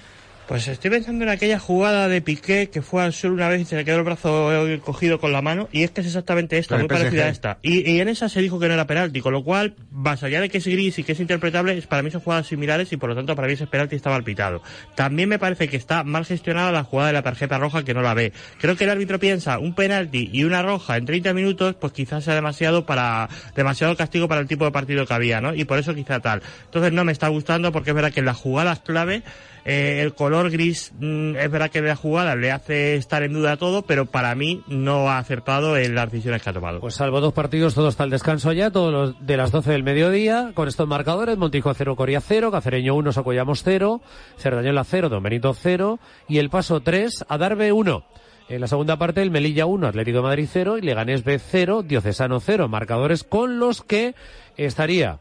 Pues estoy pensando en aquella jugada de Piqué que fue al sur una vez y se le quedó el brazo cogido con la mano y es que es exactamente esta, muy parecida a esta. Y, y, en esa se dijo que no era penalti, con lo cual, más allá de que es gris y que es interpretable, para mí son jugadas similares y por lo tanto para mí ese penalti está mal pitado. También me parece que está mal gestionada la jugada de la tarjeta roja que no la ve. Creo que el árbitro piensa un penalti y una roja en 30 minutos, pues quizás sea demasiado para, demasiado castigo para el tipo de partido que había, ¿no? Y por eso quizá tal. Entonces no me está gustando porque es verdad que en las jugadas clave eh, el color gris mm, es verdad que la jugada le hace estar en duda todo, pero para mí no ha acertado en las decisiones que ha tomado. Pues salvo dos partidos, todo está al descanso ya, todos los de las 12 del mediodía, con estos marcadores, Montijo 0, Coria 0, Cacereño 1, Socollamos 0, Cerdañola 0, Don Benito 0, y el paso 3, Adarve 1. En la segunda parte, el Melilla 1, Atlético de Madrid 0 y Leganés B 0, Diocesano 0. Marcadores con los que estaría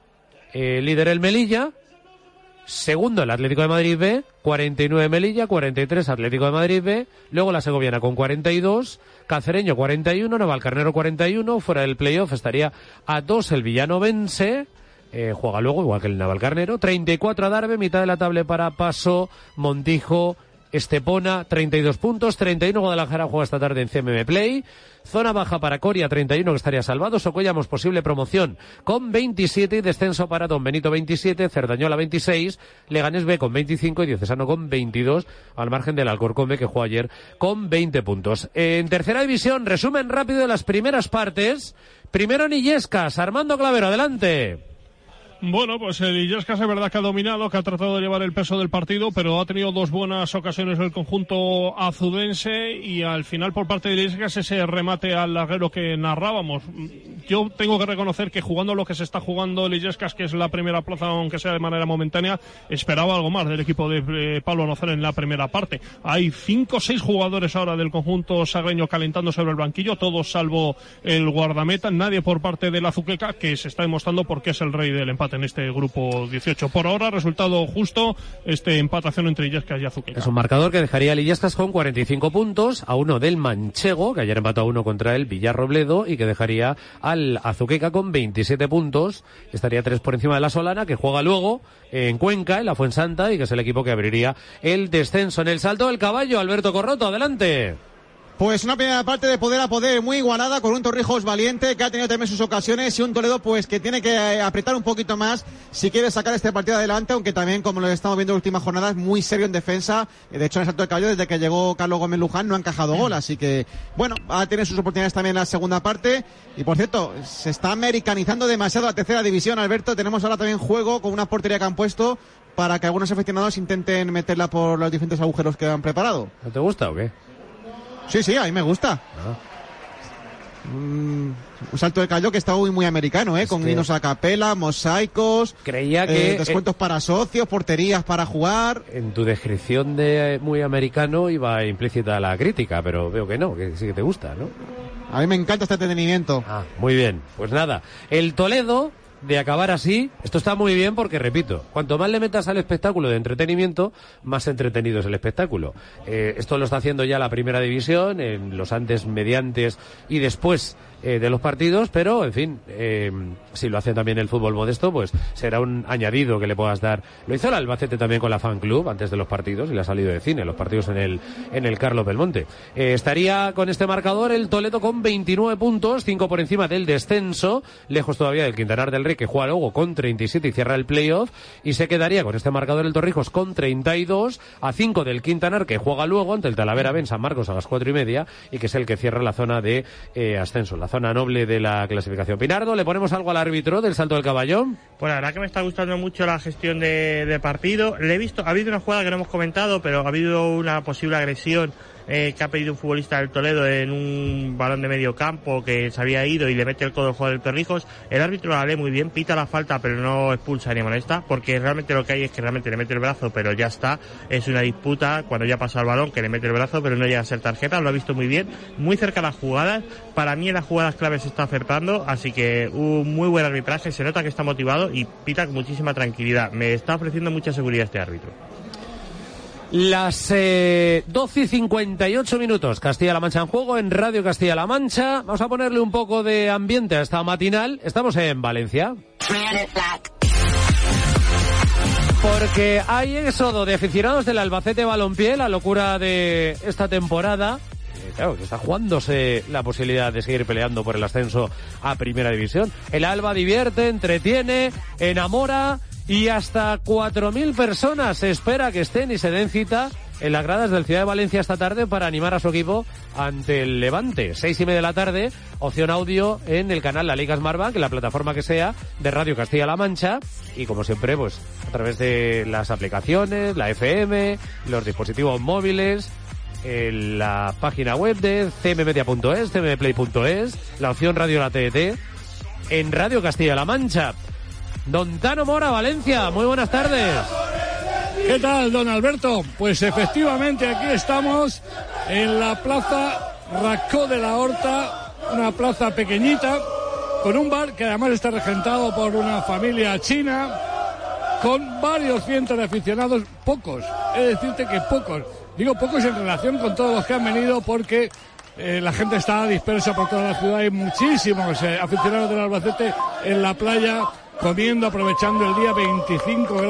eh, líder el Melilla, Segundo el Atlético de Madrid B, 49 Melilla, 43 Atlético de Madrid B, luego la Segoviana con 42, Cacereño 41, Navalcarnero 41, fuera del playoff estaría a 2 el Villanovense, eh, juega luego igual que el Navalcarnero, 34 a Darbe, mitad de la tabla para Paso, Montijo, Estepona, 32 puntos, 31 Guadalajara juega esta tarde en CMM Play, Zona baja para Coria, 31 que estaría salvado. Socollamos posible promoción con 27 y descenso para Don Benito 27, Cerdañola 26, Leganés B con 25 y Diocesano con 22, al margen del Alcorcón que jugó ayer con 20 puntos. En tercera división, resumen rápido de las primeras partes. Primero Nillescas, Armando Clavero, adelante. Bueno, pues el Illescas es verdad que ha dominado, que ha tratado de llevar el peso del partido, pero ha tenido dos buenas ocasiones el conjunto azudense y al final por parte de Illescas ese remate al larguero que narrábamos. Yo tengo que reconocer que jugando lo que se está jugando el Illescas, que es la primera plaza, aunque sea de manera momentánea, esperaba algo más del equipo de eh, Pablo Nozar en la primera parte. Hay cinco o seis jugadores ahora del conjunto sagreño calentando sobre el banquillo, todos salvo el guardameta, nadie por parte de la Zuqueca, que se está demostrando porque es el rey del empate en este grupo 18. Por ahora, resultado justo, este empatación entre Illescas y Azuqueca. Es un marcador que dejaría a Illescas con 45 puntos, a uno del Manchego, que ayer empató a uno contra el Villarrobledo, y que dejaría al Azuqueca con 27 puntos. Estaría tres por encima de la Solana, que juega luego en Cuenca, en la Fuensanta, y que es el equipo que abriría el descenso. En el salto del caballo, Alberto Corroto, adelante. Pues una primera parte de poder a poder muy igualada con un Torrijos valiente que ha tenido también sus ocasiones y un Toledo pues que tiene que apretar un poquito más si quiere sacar este partido adelante, aunque también como lo estamos viendo en últimas jornadas muy serio en defensa. De hecho en el salto de caballo desde que llegó Carlos Gómez Luján no ha encajado gol, así que bueno, va a tener sus oportunidades también la segunda parte. Y por cierto, se está americanizando demasiado la tercera división, Alberto. Tenemos ahora también juego con una portería que han puesto para que algunos aficionados intenten meterla por los diferentes agujeros que han preparado. ¿No te gusta o qué? Sí, sí, a mí me gusta. Ah. Mm, un salto de callo que está muy, muy americano, ¿eh? Con que- a capela, mosaicos, Creía eh, que descuentos para socios, porterías para jugar. en tu descripción de eh, muy americano iba implícita la crítica, pero veo que no, que sí que te gusta, ¿no? A mí me encanta este entretenimiento. Ah, muy bien. Pues nada, el Toledo de acabar así, esto está muy bien porque, repito, cuanto más le metas al espectáculo de entretenimiento, más entretenido es el espectáculo. Eh, esto lo está haciendo ya la primera división, en los antes, mediantes y después eh, de los partidos, pero, en fin, eh, si lo hace también el fútbol modesto, pues será un añadido que le puedas dar. Lo hizo el Albacete también con la fan club antes de los partidos y le ha salido de cine, los partidos en el, en el Carlos Belmonte. Eh, estaría con este marcador el Toledo con 29 puntos, 5 por encima del descenso, lejos todavía del Quintanar del Rey que juega luego con 37 y cierra el playoff y se quedaría con este marcador el Torrijos con 32 a 5 del Quintanar que juega luego ante el Talavera B en San Marcos a las 4 y media y que es el que cierra la zona de ascenso, zona noble de la clasificación. Pinardo, ¿le ponemos algo al árbitro del salto del caballón? Pues la verdad que me está gustando mucho la gestión de, de partido. Le he visto, ha habido una jugada que no hemos comentado, pero ha habido una posible agresión eh, que ha pedido un futbolista del Toledo en un balón de medio campo que se había ido y le mete el codo al jugador del Torrijos, el árbitro la lee muy bien, pita la falta pero no expulsa ni molesta, porque realmente lo que hay es que realmente le mete el brazo pero ya está, es una disputa cuando ya pasa el balón que le mete el brazo pero no llega a ser tarjeta, lo ha visto muy bien, muy cerca las jugadas, para mí en las jugadas claves se está acertando, así que un muy buen arbitraje, se nota que está motivado y pita con muchísima tranquilidad, me está ofreciendo mucha seguridad este árbitro. Las eh, 12 y 58 minutos, Castilla-La Mancha en juego, en Radio Castilla-La Mancha. Vamos a ponerle un poco de ambiente a esta matinal. Estamos en Valencia. Porque hay éxodo de aficionados del Albacete Balompié, la locura de esta temporada. Eh, Claro, que está jugándose la posibilidad de seguir peleando por el ascenso a Primera División. El Alba divierte, entretiene, enamora y hasta 4.000 personas se espera que estén y se den cita en las gradas del Ciudad de Valencia esta tarde para animar a su equipo ante el Levante. Seis y media de la tarde, opción audio en el canal La Liga Smartbank, en la plataforma que sea de Radio Castilla-La Mancha. Y como siempre, pues a través de las aplicaciones, la FM, los dispositivos móviles, en la página web de cmmedia.es, cmplay.es, la opción Radio La TDT, en Radio Castilla-La Mancha. Don Tano Mora, Valencia, muy buenas tardes. ¿Qué tal, don Alberto? Pues efectivamente aquí estamos en la plaza Racó de la Horta, una plaza pequeñita, con un bar que además está regentado por una familia china, con varios cientos de aficionados, pocos, es decirte que pocos, digo pocos en relación con todos los que han venido porque eh, la gente está dispersa por toda la ciudad, hay muchísimos eh, aficionados del Albacete en la playa comiendo, aprovechando el día 25 grados.